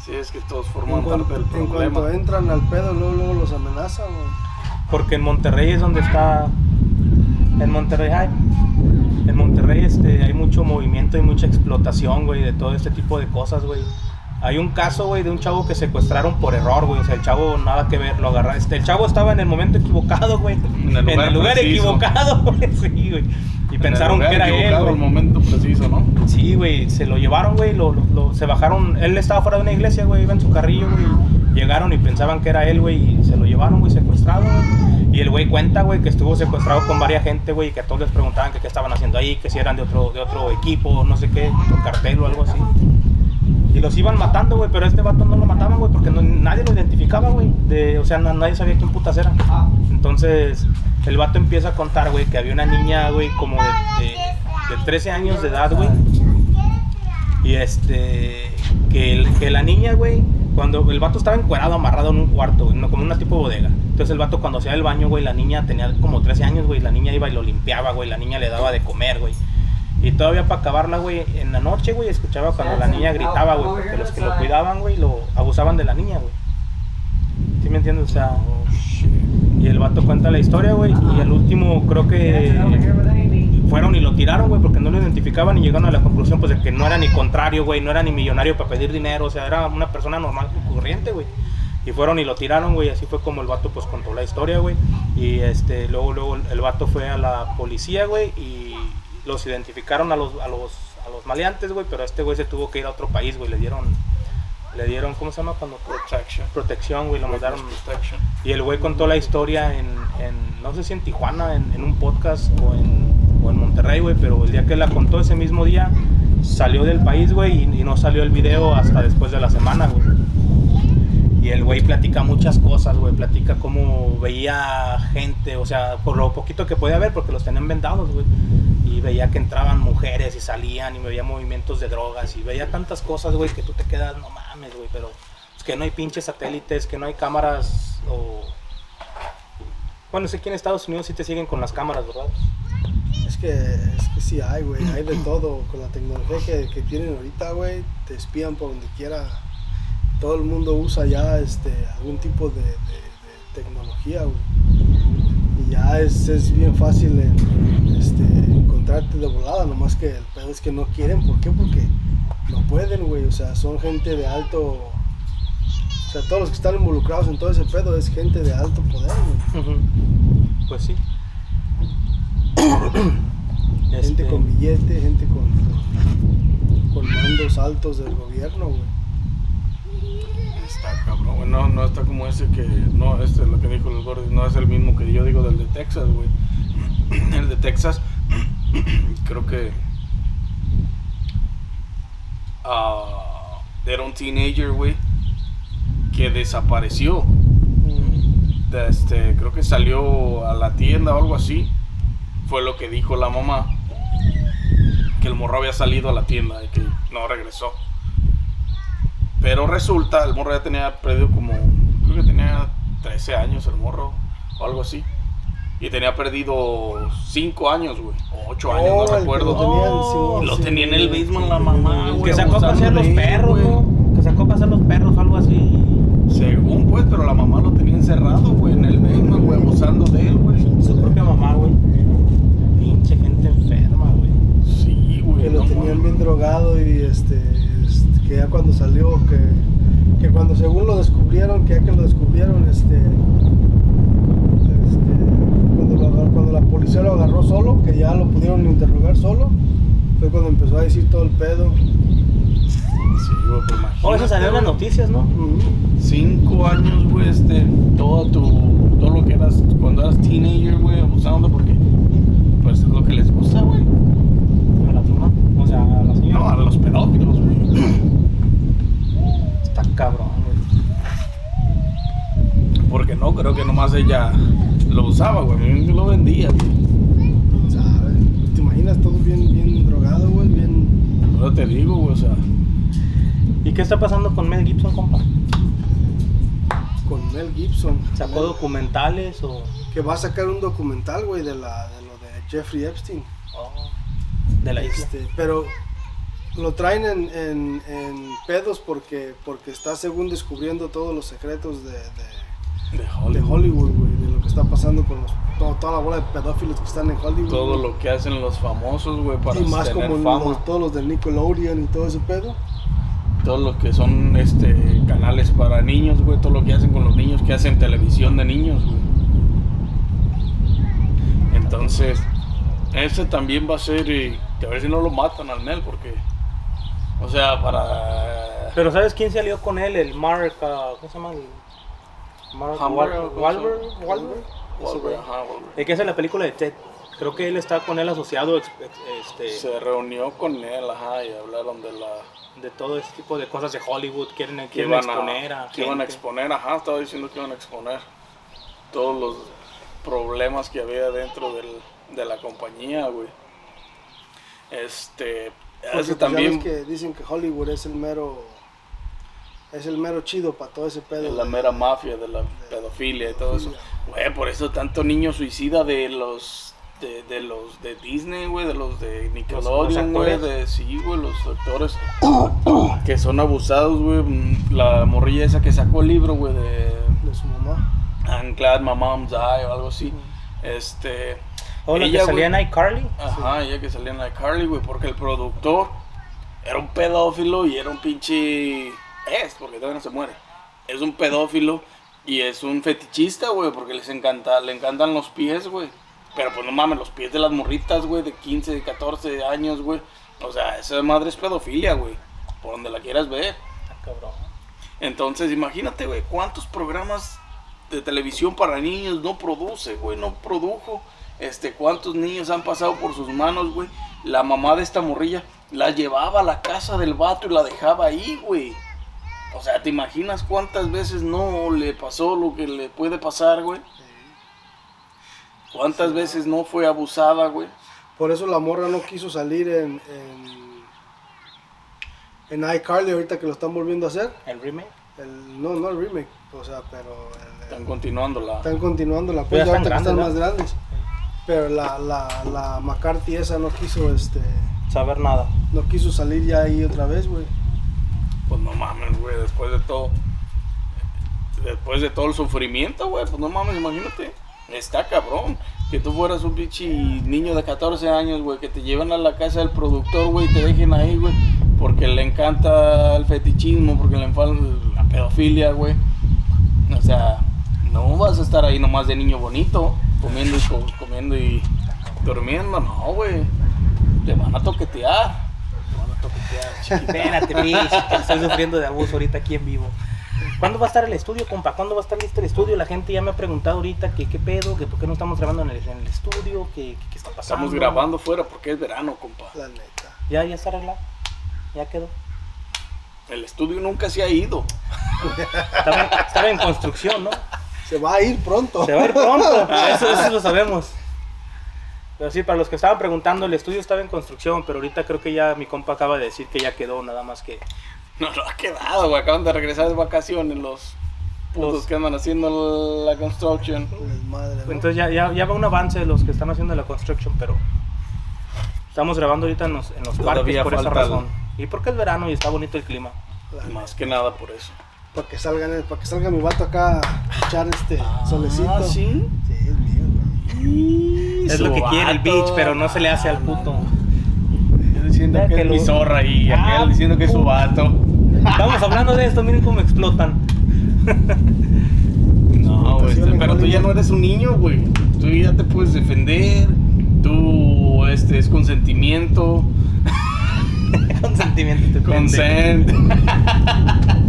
Sí, es que todos En forman cuanto, parte del en problema. cuanto entran al pedo, luego, luego los amenazan, güey. Porque en Monterrey es donde está. En Monterrey hay. En Monterrey este, hay mucho movimiento y mucha explotación, güey, de todo este tipo de cosas, güey. Hay un caso, güey, de un chavo que secuestraron por error, güey. O sea, el chavo nada que ver, lo agarraron. Este, el chavo estaba en el momento equivocado, güey. En el lugar preciso. equivocado, güey. Sí, güey. Y En pensaron el que lugar era él, güey. el momento preciso, ¿no? Sí, güey, se lo llevaron, güey, lo, lo- lo- se bajaron, él estaba fuera de una iglesia, güey, iba en su carrillo, güey, llegaron y pensaban que era él, güey, y se lo llevaron, güey, secuestrado, güey, y el güey cuenta, güey, que estuvo secuestrado con varias gente, güey, y que a todos les preguntaban que qué estaban haciendo ahí, que si eran de otro, de otro equipo, no sé qué, otro cartel o algo así, y los iban matando, güey, pero este vato no lo mataban, güey, porque nadie lo identificaba, güey, o sea, na- nadie sabía quién putas era, entonces, el vato empieza a contar, güey, que había una niña, güey, como de, de, de 13 años de edad, güey. Y este, que, el- que la niña, güey, cuando el vato estaba encuerado, amarrado en un cuarto, güey, como una tipo bodega. Entonces el vato cuando hacía el baño, güey, la niña tenía como 13 años, güey, la niña iba y lo limpiaba, güey, la niña le daba de comer, güey. Y todavía para acabarla, güey, en la noche, güey, escuchaba cuando la niña gritaba, güey, porque los que lo cuidaban, güey, lo abusaban de la niña, güey. ¿Sí me entiendes? O sea, y el vato cuenta la historia, güey, y el último creo que fueron y lo tiraron, güey, porque no lo identificaban y llegaron a la conclusión, pues, de que no era ni contrario, güey, no era ni millonario para pedir dinero, o sea, era una persona normal corriente, güey. Y fueron y lo tiraron, güey, así fue como el vato, pues, contó la historia, güey. Y, este, luego, luego el vato fue a la policía, güey, y los identificaron a los, a los, a los maleantes, güey, pero este güey se tuvo que ir a otro país, güey, le dieron, le dieron, ¿cómo se llama? Cuando Protection. protección, güey, lo mandaron. Protection. Y el güey contó la historia en, en, no sé si en Tijuana, en, en un podcast o en, o en Monterrey, güey, pero el día que la contó ese mismo día, salió del país, güey, y, y no salió el video hasta después de la semana, güey. Y el güey platica muchas cosas, güey, platica cómo veía gente, o sea, por lo poquito que podía ver, porque los tenían vendados, güey. Y veía que entraban mujeres y salían, y veía movimientos de drogas, y veía tantas cosas, güey, que tú te quedas, no mames, güey, pero es que no hay pinches satélites, que no hay cámaras, o... Bueno, sé que en Estados Unidos sí te siguen con las cámaras, ¿verdad? Es que, es que sí hay, güey, hay de todo. Con la tecnología que, que tienen ahorita, güey, te espían por donde quiera. Todo el mundo usa ya este, algún tipo de, de- de tecnología, güey. Y ya es, es bien fácil en- este, encontrarte de volada, nomás que el pedo es que no quieren, ¿por qué? Porque no pueden, güey, o sea, son gente de alto... O sea, todos los que están involucrados en todo ese pedo es gente de alto poder, güey. Pues sí. Gente Este, con billete, gente con, con mandos altos del gobierno, güey. Está cabrón, güey. No, no está como ese que. No, este es lo que dijo el gordo. No es el mismo que yo digo del de Texas, güey. El de Texas, creo que. ah, era un teenager, güey. Que desapareció. De Este, creo que salió a la tienda o algo así. Fue lo que dijo la mamá. Que el morro había salido a la tienda y que no regresó. Pero resulta, el morro ya tenía perdido como, creo que tenía 13 años el morro, o algo así. Y tenía perdido 5 años, güey, o 8 años, no recuerdo. lo tenían, Oh, sí, lo sí, tenía en el basement sí, la mamá, güey. que sacó a pasear los perros, güey. ¿no? Que sacó a pasear los perros o algo así. Según, pues, pero la mamá lo tenía encerrado, güey, en el basement, güey, abusando de él, güey. Su propia mamá, güey. Pinche gente enferma, güey. Sí, güey. que lo no tenían bien drogado y este, que ya cuando salió, que, que cuando según lo descubrieron, que ya que lo descubrieron, este, este, cuando, lo cuando la policía lo agarró solo, que ya lo pudieron interrogar solo, fue cuando empezó a decir todo el pedo. Sí, güey, pues imagínate. Oh, eso salió en las noticias, ¿no? Cinco años, güey, este, todo tu, todo lo que eras cuando eras teenager, güey, abusando porque, pues, es lo que les gusta, güey. A la mamá. O sea, a la señora. No, a los pedófilos, güey. Cabrón, güey. Porque no, creo que nomás ella lo usaba, güey, lo vendía, güey. ¿Sabe? ¿Te imaginas todo bien, bien drogado, güey? Bien... No te digo, güey, o sea, ¿Y qué está pasando con Mel Gibson, compa? Con Mel Gibson. ¿Sacó Mel- documentales o.? Que va a sacar un documental, güey, de, la, de lo de Jeffrey Epstein. oh, de la isla? Este, pero lo traen en, en- en pedos porque, porque está según descubriendo todos los secretos de, de- Hollywood. Güey, de lo que está pasando con los, todo- toda la bola de pedófilos que están en Hollywood. Todo lo que hacen los famosos, güey, para y más tener como fama. los- todos los de Nickelodeon y todo ese pedo. Todos los que son este canales para niños, güey, todo lo que hacen con los niños, que hacen televisión de niños, güey. Entonces, ese también va a ser, eh, que a ver si no lo matan al Mel, porque, o sea, para... Pero ¿sabes quién salió con él? El Mark. ah, ¿Cómo se llama? El Mark Hamburg, Wal- ¿cómo se Wahlberg. Wahlberg. El que hace la película de Ted. Creo que él está con él asociado este, Se reunió con él, ajá, y hablaron de la... de todo ese tipo de cosas de Hollywood. Quieren, quieren iban, exponer a, a, que iban a exponer, ajá, estaba diciendo que iban a exponer todos los problemas que había dentro del, de la compañía, güey. Este, Porque, ese pues, ya también... ves que dicen que Hollywood es el mero es el mero chido para todo ese pedo. de la de- mera mafia, de la pedofilia y todo eso. Güey, por eso tanto niño suicida de los de, de los de Disney, güey, de los de Nickelodeon, güey, de sí, güey, los actores que son abusados, güey. Mm, La morrilla esa que sacó el libro, güey, de de su mamá. I'm glad my mom died o algo así. Este, O la que salía en iCarly. Ajá, ella que salía en la Carly, güey, porque el productor era un pedófilo y era un pinche. Es, porque todavía no se muere. Es un pedófilo y es un fetichista, güey, porque les encanta, le encantan los pies, güey. Pero pues no mames, los pies de las morritas, güey, de 15, de 14 años, güey. O sea, esa madre es pedofilia, güey. Por donde la quieras ver. Ah, cabrón. Entonces, imagínate, güey, cuántos programas de televisión para niños no produce, güey, no produjo. Este, cuántos niños han pasado por sus manos, güey. La mamá de esta morrilla la llevaba a la casa del vato y la dejaba ahí, güey. O sea, ¿te imaginas cuántas veces no le pasó lo que le puede pasar, güey? ¿Cuántas veces no fue abusada, güey? Por eso la morra no quiso salir en en, en iCarly ahorita que lo están volviendo a hacer. El remake. El, no, no el remake, o sea, pero el- Están continuando la... están continuando la Pero pues ya ahorita que están están grandes, más grandes. Pero la, la, la McCarthy esa no quiso este Saber nada. no quiso salir ya ahí otra vez, güey. Pues no mames, güey, después de todo. después de todo el sufrimiento, güey, pues no mames, imagínate. Está cabrón. Que tú fueras un pinche niño de 14 años, güey, que te lleven a la casa del productor, güey, y te dejen ahí, güey, porque le encanta el fetichismo, porque le encanta la pedofilia, güey. O sea, no vas a estar ahí nomás de niño bonito, comiendo y co- comiendo y durmiendo, no, güey. Te van a toquetear. Te van a toquetear. Espérate, estoy sufriendo de abuso ahorita aquí en vivo. ¿Cuándo va a estar el estudio, compa? ¿Cuándo va a estar listo el estudio? La gente ya me ha preguntado ahorita que qué pedo, que por qué no estamos grabando en el, en el estudio, que, que qué está pasando. Estamos grabando fuera porque es verano, compa. La neta. Ya, ya está arreglado. Ya quedó. El estudio nunca se ha ido. Estaba, estaba en construcción, ¿no? Se va a ir pronto. Se va a ir pronto, eso, eso lo sabemos. Pero sí, para los que estaban preguntando, el estudio estaba en construcción, pero ahorita creo que ya mi compa acaba de decir que ya quedó, nada más que... No, no ha quedado, güey. Acaban de regresar de vacaciones los putos Los- que andan haciendo la construction. Desmadre, ¿no? Entonces ya, ya, ya va un avance de los que están haciendo la construction, pero estamos grabando ahorita en los, en los parques por esa razón. Y porque es verano y está bonito el clima. Más que nada por eso. Para que salgan, para que salga mi vato acá a echar este solecito. Ah, sí. Sí, es mío, güey. Es lo que quiere el vato. beach, pero no se le hace al puto. Yo diciendo que, que es lo- mi zorra y Ah, aquel diciendo que es su vato. Estamos hablando de esto, miren cómo explotan. No, güey, Explotación en pero tú ya no eres un niño, güey. Tú ya te puedes defender. Tú, este, es consentimiento. Consentimiento. te Consent.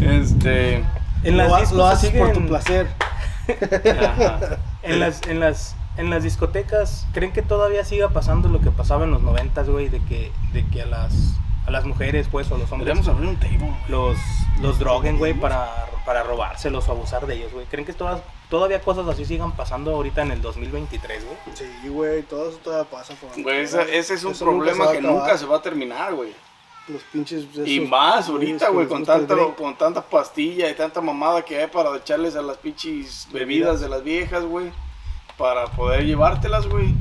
este. En las lo, discos lo haces por tu siguen- placer. Ajá. En las, en las, en las discotecas, ¿creen que todavía siga pasando lo que pasaba en los noventas, güey? De que, de que a las, a las mujeres, pues, o a los hombres, Deberíamos abrir un table, güey. los, los droguen, güey, para, para robárselos o abusar de ellos, güey. ¿Creen que todas, todavía cosas así sigan pasando ahorita en el 2023, güey? Sí, güey, todo eso todavía pasa. por- Güey, ese, ese es un Eso problema que acabar. nunca se va a terminar, güey. Los pinches. Y más ahorita, güey, con drink. con tanta pastilla y tanta mamada que hay para echarles a las pinches bebidas de las viejas, güey. Para poder llevártelas, güey.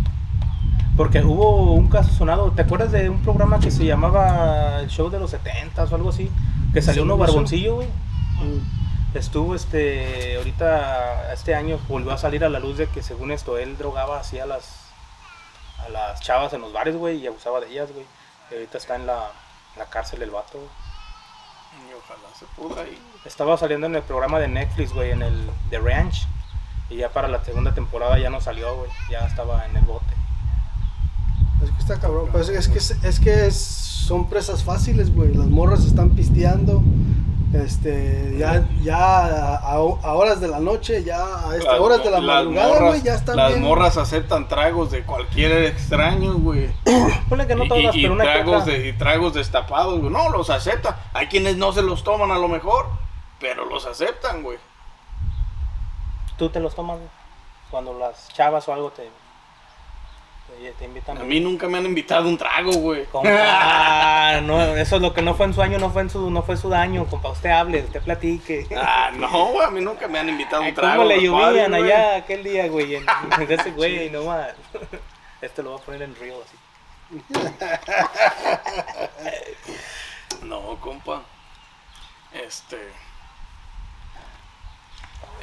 Porque hubo un caso sonado, ¿te acuerdas de un programa que se llamaba El Show de los 70 o algo así? Que salió Sí, uno barboncillo, güey. Mm. Estuvo este, ahorita, este año volvió a salir a la luz de que según esto él drogaba así a las, a las chavas en los bares, güey, y abusaba de ellas, güey. Y ahorita está en la, la cárcel el vato. Y ojalá se pudra ahí. Estaba saliendo en el programa de Netflix, güey, en el The Ranch. Y ya para la segunda temporada ya no salió, güey. Ya estaba en el bote. Es que está cabrón. Pues es que, es, es que son presas fáciles, güey. Las morras están pisteando. Este, ya, ya a, a horas de la noche, ya a estas Las horas de la madrugada, güey, ya están Las bien. morras aceptan tragos de cualquier extraño, güey. Ponle que no y, todas, y- y pero una que tragos de, y tragos destapados, güey. No, los aceptan. Hay quienes no se los toman a lo mejor, pero los aceptan, güey. Tú te los tomas, güey. Cuando las chavas o algo te, te, te invitan. A mí nunca me han invitado un trago, güey. Compa, no, eso es lo que no fue en su año, no fue en su, no fue su daño, compa. Usted hable, usted platique. Ah, no, güey, a mí nunca me han invitado un trago. ¿Cómo le llovían allá aquel día, güey? En, en ese güey, nomás. Este lo voy a poner en río así. No, compa. Este.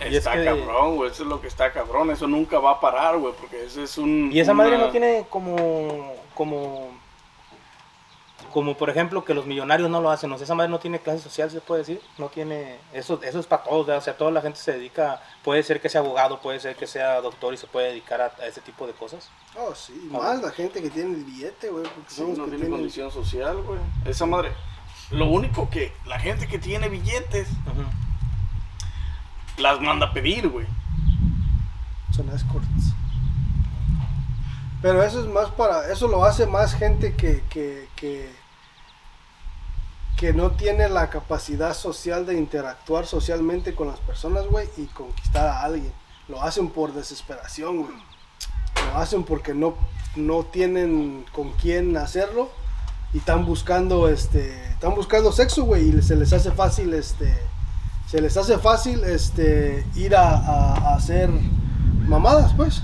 Y es Está que- cabrón, güey. Eso es lo que está cabrón. Eso nunca va a parar, güey. Porque ese es un. Y esa madre una- no tiene como, como, como por ejemplo que los millonarios no lo hacen. O sea, esa madre no tiene clase social, se puede decir. No tiene, eso, eso es para todos. ¿verdad? O sea, toda la gente se dedica, puede ser que sea abogado, puede ser que sea doctor y se puede dedicar a, a ese tipo de cosas. Oh, sí, Ah, más la gente que tiene el billete, güey. Porque Sí, no que tiene tienen. condición social, güey. Esa madre. Lo único que la gente que tiene billetes las manda a pedir, güey. Son escorts. Pero eso es más para. Eso lo hace más gente que. que, que que no tiene la capacidad social de interactuar socialmente con las personas, güey, y conquistar a alguien. Lo hacen por desesperación, güey. Lo hacen porque no, no tienen con quién hacerlo y están buscando, este, están buscando sexo, güey, y se les hace fácil, este, se les hace fácil, este, ir a, a- a hacer mamadas, pues.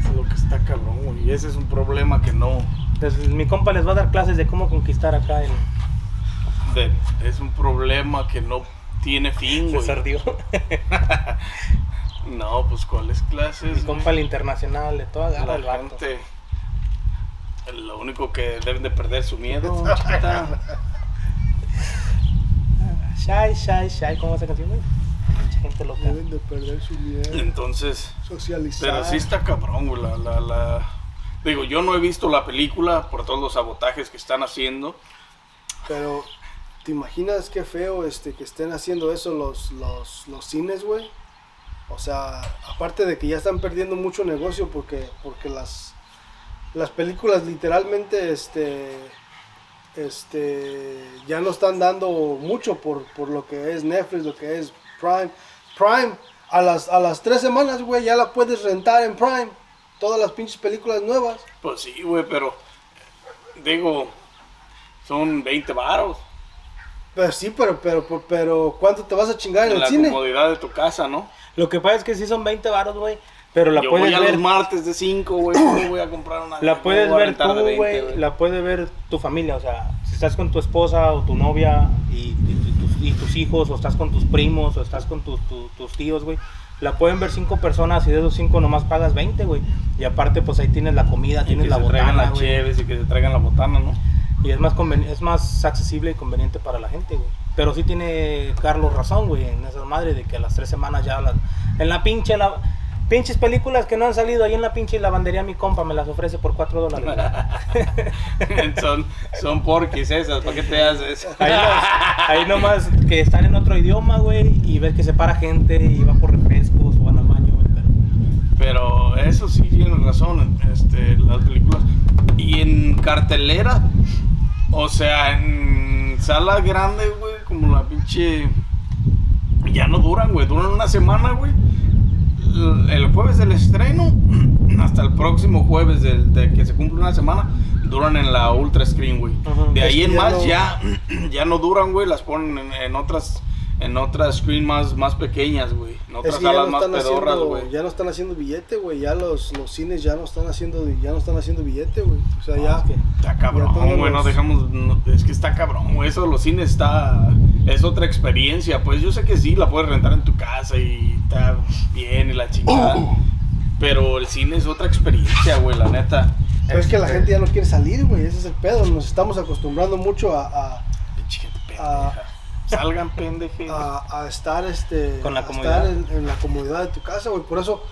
Eso es lo que está cabrón, güey. Y ese es un problema que no. Entonces mi compa les va a dar clases de cómo conquistar acá el... de- es un problema que no tiene fin, Se güey. No, pues ¿cuáles clases? Mi compa el internacional de toda La agarra el gente. Lo único que deben de perder su miedo, chiquita. Shy, shy, shy. ¿Cómo esa canción, güey? Mucha gente loca. Deben de perder su miedo. Entonces, Socializar. pero sí está cabrón, güey. La, la, la- Digo, yo no he visto la película por todos los sabotajes que están haciendo. Pero, ¿te imaginas qué feo este, que estén haciendo eso los, los, los cines, güey? O sea, aparte de que ya están perdiendo mucho negocio porque, porque las, las películas literalmente este, este, ya no están dando mucho por, por lo que es Netflix, lo que es Prime. Prime, a las, a las tres semanas, güey, ya la puedes rentar en Prime. Todas las pinches películas nuevas. Pues sí, güey, pero. Digo, son 20 varos. Pero sí, pero, pero, pero, ¿cuánto te vas a chingar en En el la cine? comodidad de tu casa, ¿no? Lo que pasa es que sí son 20 varos, güey. Pero la Yo puedes voy a ver. los martes de 5, güey. ¿cómo voy a comprar una La ¿cómo puedes ver tú, 20, güey. La puede ver tu familia. O sea, si estás con tu esposa o tu novia y, y- y tus, y tus hijos, o estás con tus primos, o estás con tus- tu- tus tíos, güey. La pueden ver cinco personas y de esos cinco nomás pagas 20, güey. Y aparte, pues ahí tienes la comida, tienes que la se traigan botana, las güey. cheves y que se traigan la botana, ¿no? Y es más, es más accesible y conveniente para la gente, güey. Pero sí tiene Carlos razón, güey, en esa madre de que a las tres semanas ya las... En la pinche... La, pinches películas que no han salido ahí en la pinche lavandería mi compa me las ofrece por cuatro dólares. güey. son, son porquis esas, ¿para qué te haces? Ahí, los- ahí nomás que están en otro idioma, güey, y ves que se para gente y va por refrescos o van al baño, güey. Pero Pero eso sí tienes razón, este, las películas. Y en cartelera, o sea, en sala grande, güey, como la pinche... Ya no duran, güey, duran una semana, güey. El- jueves del estreno hasta el próximo jueves del, de que se cumple una semana, duran en la ultra screen, güey. De ahí en ya más no- ya, ya no duran, güey, las ponen en, en otras en otras screen más, más pequeñas, güey. En otras Es que ya salas no, más están pedorras, güey. ya no están haciendo billete, güey. Ya los, los cines ya no están haciendo, ya no están haciendo billete, güey. O sea, ya. es que- Está cabrón, güey, no dejamos, no, es que está cabrón, güey, eso los cines está, es otra experiencia, pues yo sé que sí, la puedes rentar en tu casa y está bien y la chingada, pero el cine es otra experiencia, güey, la neta. Pero es que la Este, gente ya no quiere salir, güey. Ese es el pedo. Nos estamos acostumbrando mucho a, a, pinche gente pendeja. Salgan pendejes. a- a estar, este, Con la a comodidad. estar en, en la comodidad de tu casa, güey. Por eso,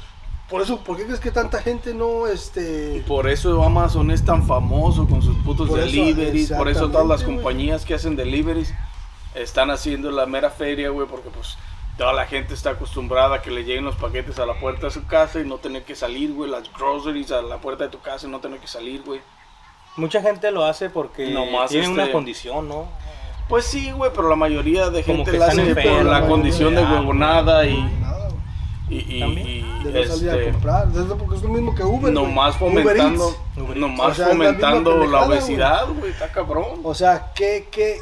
por eso, ¿por qué crees que tanta gente no, este, Por eso Amazon es tan famoso con sus putos Por eso, deliveries. Por eso todas las güey. compañías que hacen deliveries están haciendo la mera feria, güey. Porque pues toda la gente está acostumbrada a que le lleguen los paquetes a la puerta de su casa y no tener que salir, güey. Las groceries a la puerta de tu casa y no tener que salir, güey. Mucha gente lo hace porque tiene una este- condición, ¿no? Pues sí, güey, pero la mayoría de Como gente que la hace por la condición de de hambre. huevonada y, nada, y, y- y, De no salir a este, comprar. Porque es lo mismo que Uber. nomás Uber fomentando. Uber nomás O sea, la fomentando la güey. obesidad, güey, está cabrón. O sea, que, que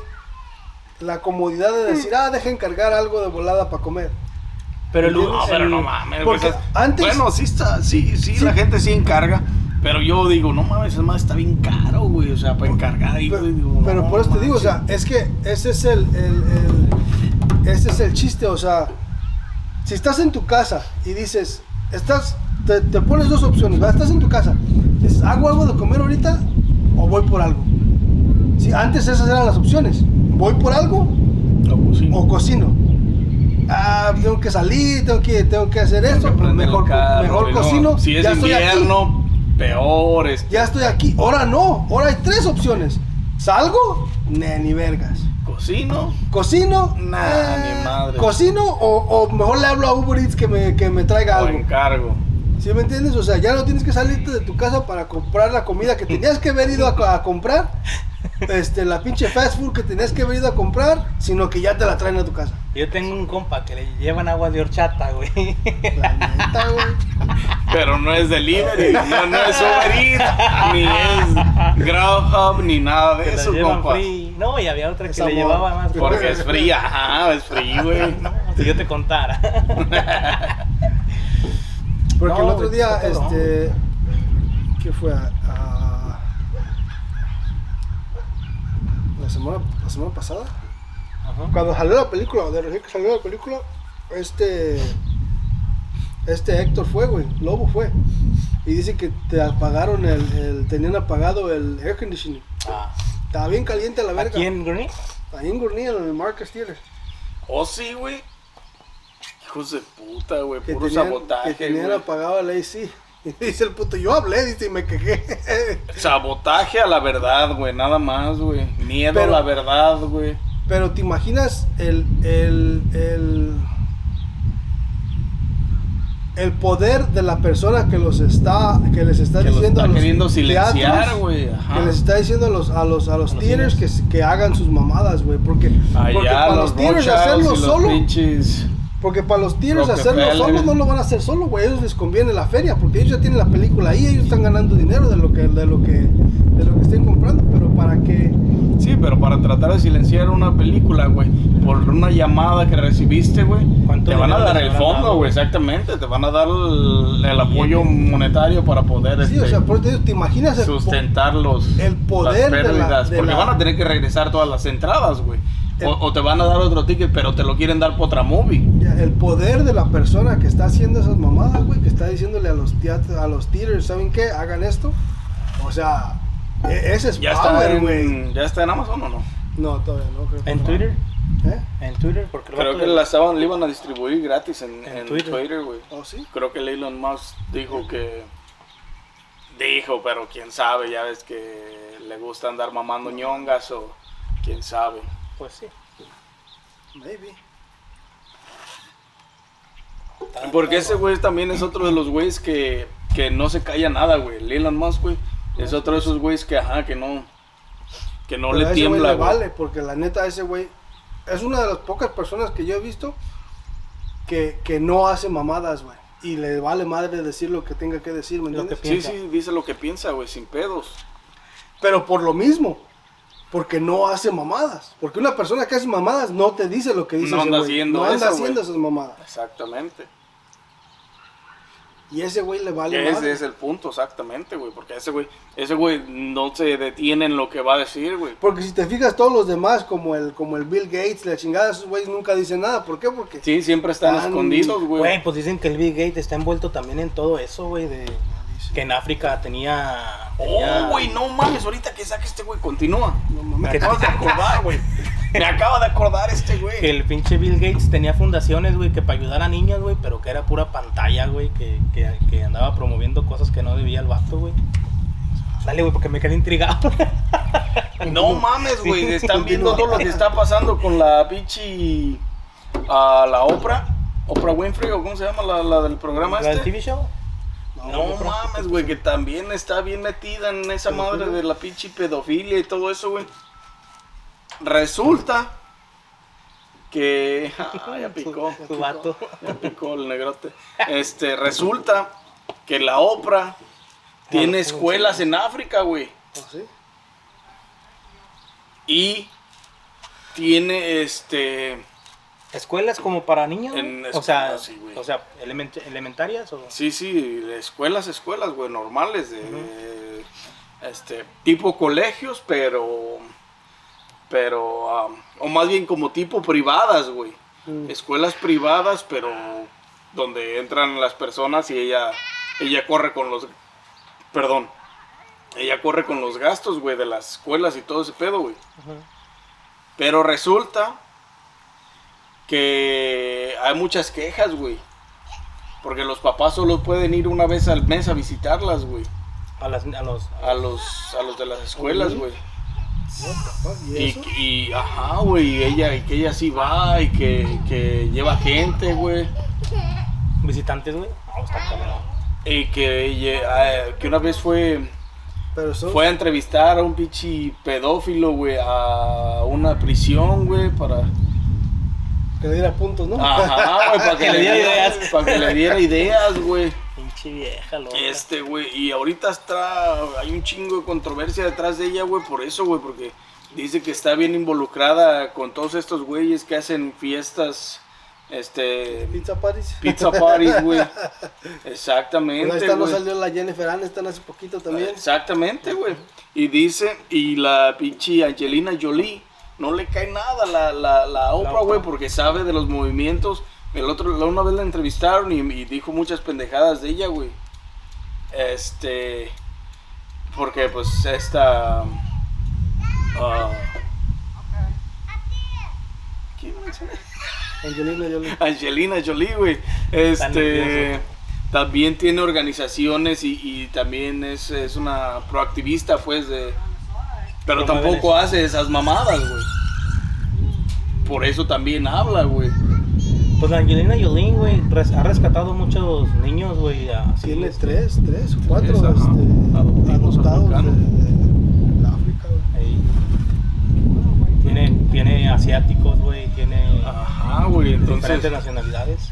la comodidad de decir, ah, deja encargar algo de volada para comer. Pero el, No, pero no mames. porque antes- Bueno, sí está, sí, sí, Sí. la gente sí encarga. Pero yo digo, no mames, es más, está bien caro, güey. O sea, para encargar ahí, Pero, güey. digo, pero no por eso te digo, o sea, es que ese es el, el- el- ese es el chiste, o sea, si estás en tu casa y dices, estás, te, te pones dos opciones, ¿verdad? estás en tu casa, dices, ¿hago algo de comer ahorita o voy por algo? Si antes esas eran las opciones, voy por algo o cocino. Ah, tengo que salir, tengo que, tengo que hacer Tengo esto, que prender el mejor, carro, mejor güey, no. cocino. Si es ya estoy aquí invierno, peor. Este, ya estoy aquí. Ahora no, ahora hay tres opciones. ¿Salgo? Nah, ni vergas. Cocino. ¿Cocino? Nah, Eh, ni madre. ¿Cocino o, o mejor le hablo a Uber Eats que me, que me traiga O algo? encargo. ¿Sí me entiendes? O sea, ya no tienes que salirte de tu casa para comprar la comida que tenías que haber ido a, a comprar. Este, la pinche fast food que tenías que haber ido a comprar, sino que ya te la traen a tu casa. Yo tengo un compa que le llevan agua de horchata, güey. La neta, güey. Pero no es delivery, no, no es Uber Eats, ni es Grubhub, ni nada de Que eso, compa. free. No, y había otra que Esa le llevaba más. Porque es fría, ajá, es frío, güey. No, si yo te contara. Porque No, el otro día, este. ¿Qué fue? Ah, la, semana, la semana pasada. Ajá. Cuando salió la película, de recién que salió la película, este. Este Héctor fue, güey. Lobo fue. Y dice que te apagaron el, el- Tenían apagado el air conditioning. Ah. Estaba bien caliente la verga. ¿Aquí en Gurney? Ahí en Gurney, en el Marcus Theater. Oh, sí, güey. Hijos de puta, güey. Que Puro tenían, sabotaje, que tenían güey. apagado el AC. Y dice el puto, yo hablé, dice, y me quejé. Sabotaje a la verdad, güey. Nada más, güey. Miedo Pero- a la verdad, güey. Pero te imaginas el, el, el, el poder de la persona que los está, que les está Que los diciendo está a los queriendo silenciar, güey. Que les está diciendo a los, a los, a los A los theaters que, que hagan sus mamadas, güey. Porque, porque Allá para los los Rothschilds hacerlo los solo, pinches. Porque para los theaters hacerlo solo no lo van a hacer solo, güey. A ellos les conviene la feria, porque ellos ya tienen la película ahí, ellos están ganando dinero de lo que, de lo que, de lo que estén comprando, pero para que Sí, pero para tratar de silenciar una película, güey, por una llamada que recibiste, güey, ¿Cuánto te van a dar el fondo, güey, exactamente, te van a dar el, el apoyo monetario para poder Sí, este, o sea, por eso te digo, te imaginas el sustentar los el poder las de la- pérdidas, de porque la- van a tener que regresar todas las entradas, güey. El- O, o te van a dar otro ticket, pero te lo quieren dar por otra movie. El poder de la persona que está haciendo esas mamadas, güey, que está diciéndole a los teatros, a los theaters, ¿saben qué? Hagan esto. O sea, e- ese es Ya está, power, güey. en, ya está en Amazon o no? No, todavía no. Creo que ¿En no. Twitter? ¿Eh? En Twitter, porque Creo que de- la estaban, le iban a distribuir gratis en, En en Twitter. Twitter, güey. ¿Oh, sí? Creo que Elon Musk dijo que. Dijo, pero quién sabe, ya ves que le gusta andar mamando ñongas o quién sabe. Pues sí. Maybe. Porque ese güey también es otro de los güeyes que, que no se calla nada, güey. El Elon Musk, güey, es otro de esos güeyes que, ajá, que no. Que no Pero a le ese tiembla, le güey. vale, porque la neta, ese güey es una de las pocas personas que yo he visto que, que no hace mamadas, güey. Y le vale madre decir lo que tenga que decir, ¿me entiendes? Sí, sí, dice lo que piensa, güey, sin pedos. Pero por lo mismo, porque no hace mamadas. Porque una persona que hace mamadas no te dice lo que dice No anda haciendo No anda haciendo esas mamadas. Exactamente. Y ese güey le vale Ese madre. es el punto, exactamente, güey. Porque ese güey, ese güey no se detiene en lo que va a decir, güey. Porque si te fijas, todos los demás, como el, como el Bill Gates, la chingada, esos güeyes nunca dicen nada. ¿Por qué? Porque Sí, siempre están Están- escondidos, güey. Güey, pues dicen que el Bill Gates está envuelto también en todo eso, güey, de que en África tenía... tenía- Oh, güey, no mames, ahorita que saque este güey, continúa. no Me mames. Que- acabas de acordar, güey. Me acaba de acordar este Que güey. el pinche Bill Gates tenía fundaciones, güey, que para ayudar a niños, güey, pero que era pura pantalla, güey, que, que, que andaba promoviendo cosas que no debía el vato, güey. Dale, güey, porque me quedé intrigado. No mames, güey. Sí, Están viendo todo lo que está pasando con la pinche. a la Oprah. Oprah Winfrey, o cómo se llama la, la del programa ¿La del este. TV show? No mames, güey, que también está bien metida en esa madre de la pinche pedofilia y todo eso, güey. Resulta que. Ah, ya picó. Tu vato. Ya picó el negrote. Este, resulta que la Oprah tiene escuelas en África, güey. ¿Ah, sí? Y tiene este. ¿Escuelas como para niños? En o sea, sí, o sea element- elementarias o... Sí, sí, escuelas, escuelas, güey, normales, de, este, tipo colegios, pero, pero, am, o más bien como tipo privadas, güey, Mm. escuelas privadas, pero donde entran las personas y ella, ella corre con los, perdón, ella corre con los gastos, güey, de las escuelas y todo ese pedo, güey. Pero resulta que hay muchas quejas, güey. Porque los papás solo pueden ir una vez al mes a visitarlas, güey. A, las, a los... A los, a los de las escuelas, güey. ¿Y Y, y, ajá, güey, ella, y que ella sí va y que, que lleva gente, güey. visitantes, güey. No, está cabrón. Y que, ella- ah, que una vez fue, Pero fue a entrevistar a un pinche pedófilo, güey, a una prisión, güey, para... que le diera puntos, ¿no? Ajá, güey, para que, Que le diera ideas. Para que le diera ideas, güey. Pinche vieja, loca. Este, güey, y ahorita está, hay un chingo de controversia detrás de ella, güey, por eso, güey, porque dice que está bien involucrada con todos estos güeyes que hacen fiestas, este, Pizza Paris. pizza parties, güey. Exactamente, está, no güey. salió la Jennifer Aniston hace poquito también. Exactamente, güey. Y dice, y la pinche Angelina Jolie no le cae nada la, la, la Oprah, güey, porque sabe de los movimientos. El otro, la una vez la entrevistaron y, y dijo muchas pendejadas de ella, güey. Este. Porque, pues, esta. ah, ¿Quién? Angelina Jolie. Angelina Jolie, güey. Este. También tiene organizaciones y, y también es, es una proactivista, pues, de. Pero tampoco hace esas mamadas, güey. Por eso también habla, güey. Pues Angelina Jolie, güey, res- ha rescatado muchos niños, güey. así, Tiene tres, tres o cuatro ajá, este, adoptivos adoptados de, africanos. de- de África. güey. ahí. Tiene, tiene asiáticos, güey, tiene Ajá, güey. Entonces. diferentes nacionalidades.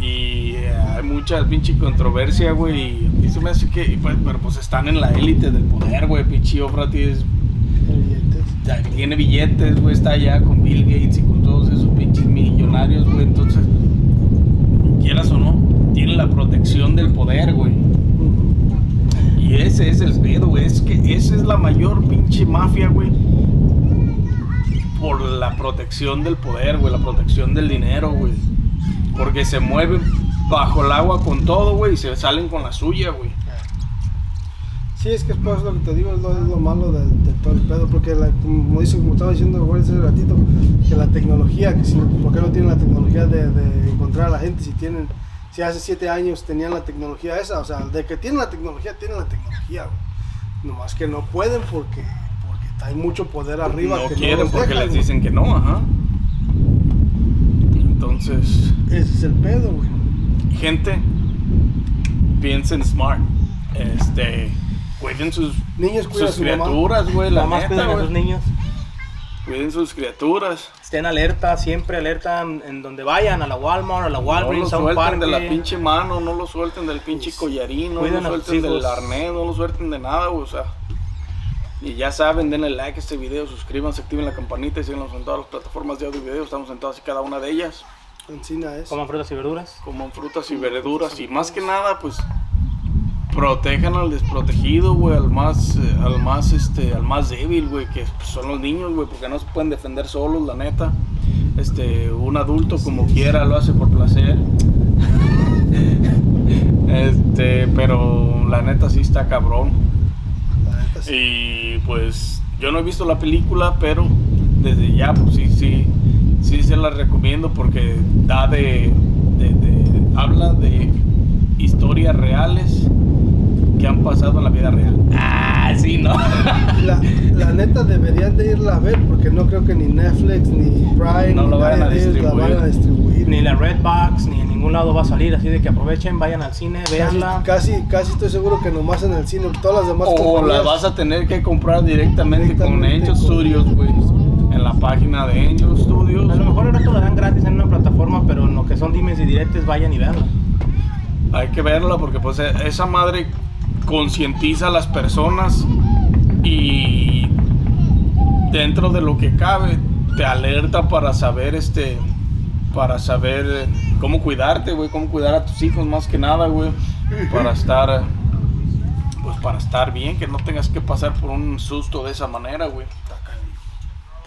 Y eh, hay mucha pinche controversia, güey. Y se me hace que. y pues, pero pues están en la élite del poder, güey. Pinche Oprah tiene, Billetes. tiene billetes, güey. Está allá con Bill Gates y con todos esos pinches millonarios, güey. Entonces, quieras o no, tiene la protección del poder, güey. Y ese es el pedo, güey. Es que esa es la mayor pinche mafia, güey. Por la protección del poder, güey. La protección del dinero, güey. Porque se mueven bajo el agua con todo, güey. Y se salen con la suya, güey. Sí, es que es por eso lo que te digo, es lo, es lo malo de, de todo el pedo, porque la- como dice, como estaba diciendo güey, hace ratito, que la tecnología, que si, ¿por qué no tienen la tecnología de, de encontrar a la gente si tienen, si hace siete años tenían la tecnología esa, o sea, de que tienen la tecnología, tienen la tecnología, güey. Nomás que no pueden porque, porque hay mucho poder arriba no que quieren los porque dejan, les dicen que no, ajá. Entonces, Ese es el pedo, güey. gente, piensen smart. Este, cuiden sus, Niños cuidan a sus criaturas, güey. La Mamás cuiden a sus niños. Cuiden sus criaturas. Estén alerta, siempre alerta en, en donde vayan, a la Walmart, a la No lo Walgreens, a un suelten parque. de la pinche mano, no lo suelten del pinche collarín, no Cuiden lo suelten del arnés, no lo suelten de nada, güey, o sea. Y ya saben, denle like a este video, suscríbanse, activen la campanita y síganos en todas las plataformas de audio y video, estamos en todas y cada una de ellas. Encina es. Coman frutas y verduras. Coman frutas y verduras y más que nada, pues protejan al desprotegido, güey, al más, eh, al más, este, al más débil, güey, que pues, son los niños, güey, porque no se pueden defender solos, la neta. Este, un adulto como quiera lo hace por placer. Este, pero la neta sí está cabrón. La neta, sí. Y pues yo no he visto la película, pero desde ya pues sí, sí, sí se la recomiendo porque da de, de- de- habla de historias reales que han pasado en la vida real. Ah, sí, ¿no? La, la neta deberían de irla a ver porque no creo que ni Netflix ni Prime No ni lo vayan nadie a de ellos la distribuir. vayan a distribuir. Ni la Redbox, ni en ningún lado va a salir. Así de que aprovechen, vayan al cine, Casi, véanla. casi, casi estoy seguro que nomás en el cine, todas las demás O la vas a tener que comprar directamente, con Directamente con- Studios, güey. En la página de Angel Studios. A lo mejor ahora te la dan gratis en una plataforma, pero en lo que son dimes y diretes, vayan y veanla. Hay que verla porque pues e- esa madre concientiza a las personas y dentro de lo que cabe te alerta para saber este para saber eh, cómo cuidarte, güey, cómo cuidar a tus hijos más que nada, güey, para estar pues para estar bien, que no tengas que pasar por un susto de esa manera, güey.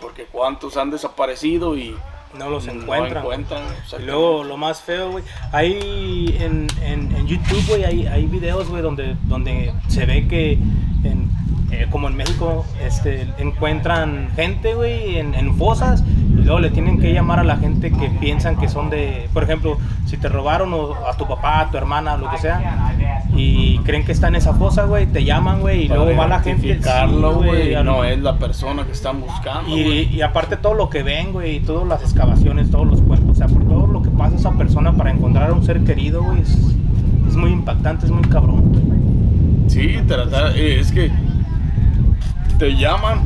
Porque cuántos han desaparecido y No los no encuentran. Y luego lo más feo, güey, hay en, en, en YouTube, güey, hay, hay videos, güey, donde, donde se ve que, en, eh, como en México, este, encuentran gente, güey, en, en fosas y luego le tienen que llamar a la gente que piensan que son de, por ejemplo, si te robaron o a tu papá, a tu hermana, lo que sea, y creen que está en esa fosa, güey, te llaman, güey, y Para luego va la gente. sí, güey, lo- no es la persona que están buscando, y, y aparte todo lo que ven, güey, y todas las excavaciones, todos los cuerpos, o sea, por todo lo que pasa esa persona para encontrar a un ser querido, güey, es, es muy impactante, es muy cabrón. Sí, eh, es que te llaman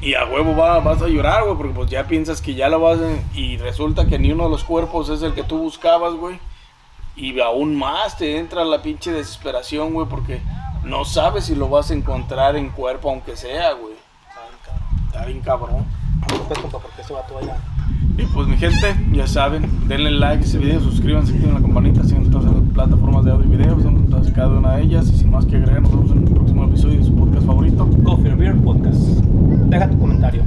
y a huevo va- vas a llorar, güey, porque pues ya piensas que ya lo vas a- y resulta que ni uno de los cuerpos es el que tú buscabas, güey. Y aún más te entra la pinche desesperación, güey, porque no sabes si lo vas a encontrar en cuerpo aunque sea, güey. Está bien cabrón. Porque ese vato allá. Y pues mi gente, ya saben, denle like a este video, suscríbanse, activen la campanita, sigan todas las plataformas de audio y video, estamos cada una de ellas. Y sin más que agregar, nos vemos en el próximo episodio de su podcast favorito. Coffee Beer Podcast. Deja tu comentario.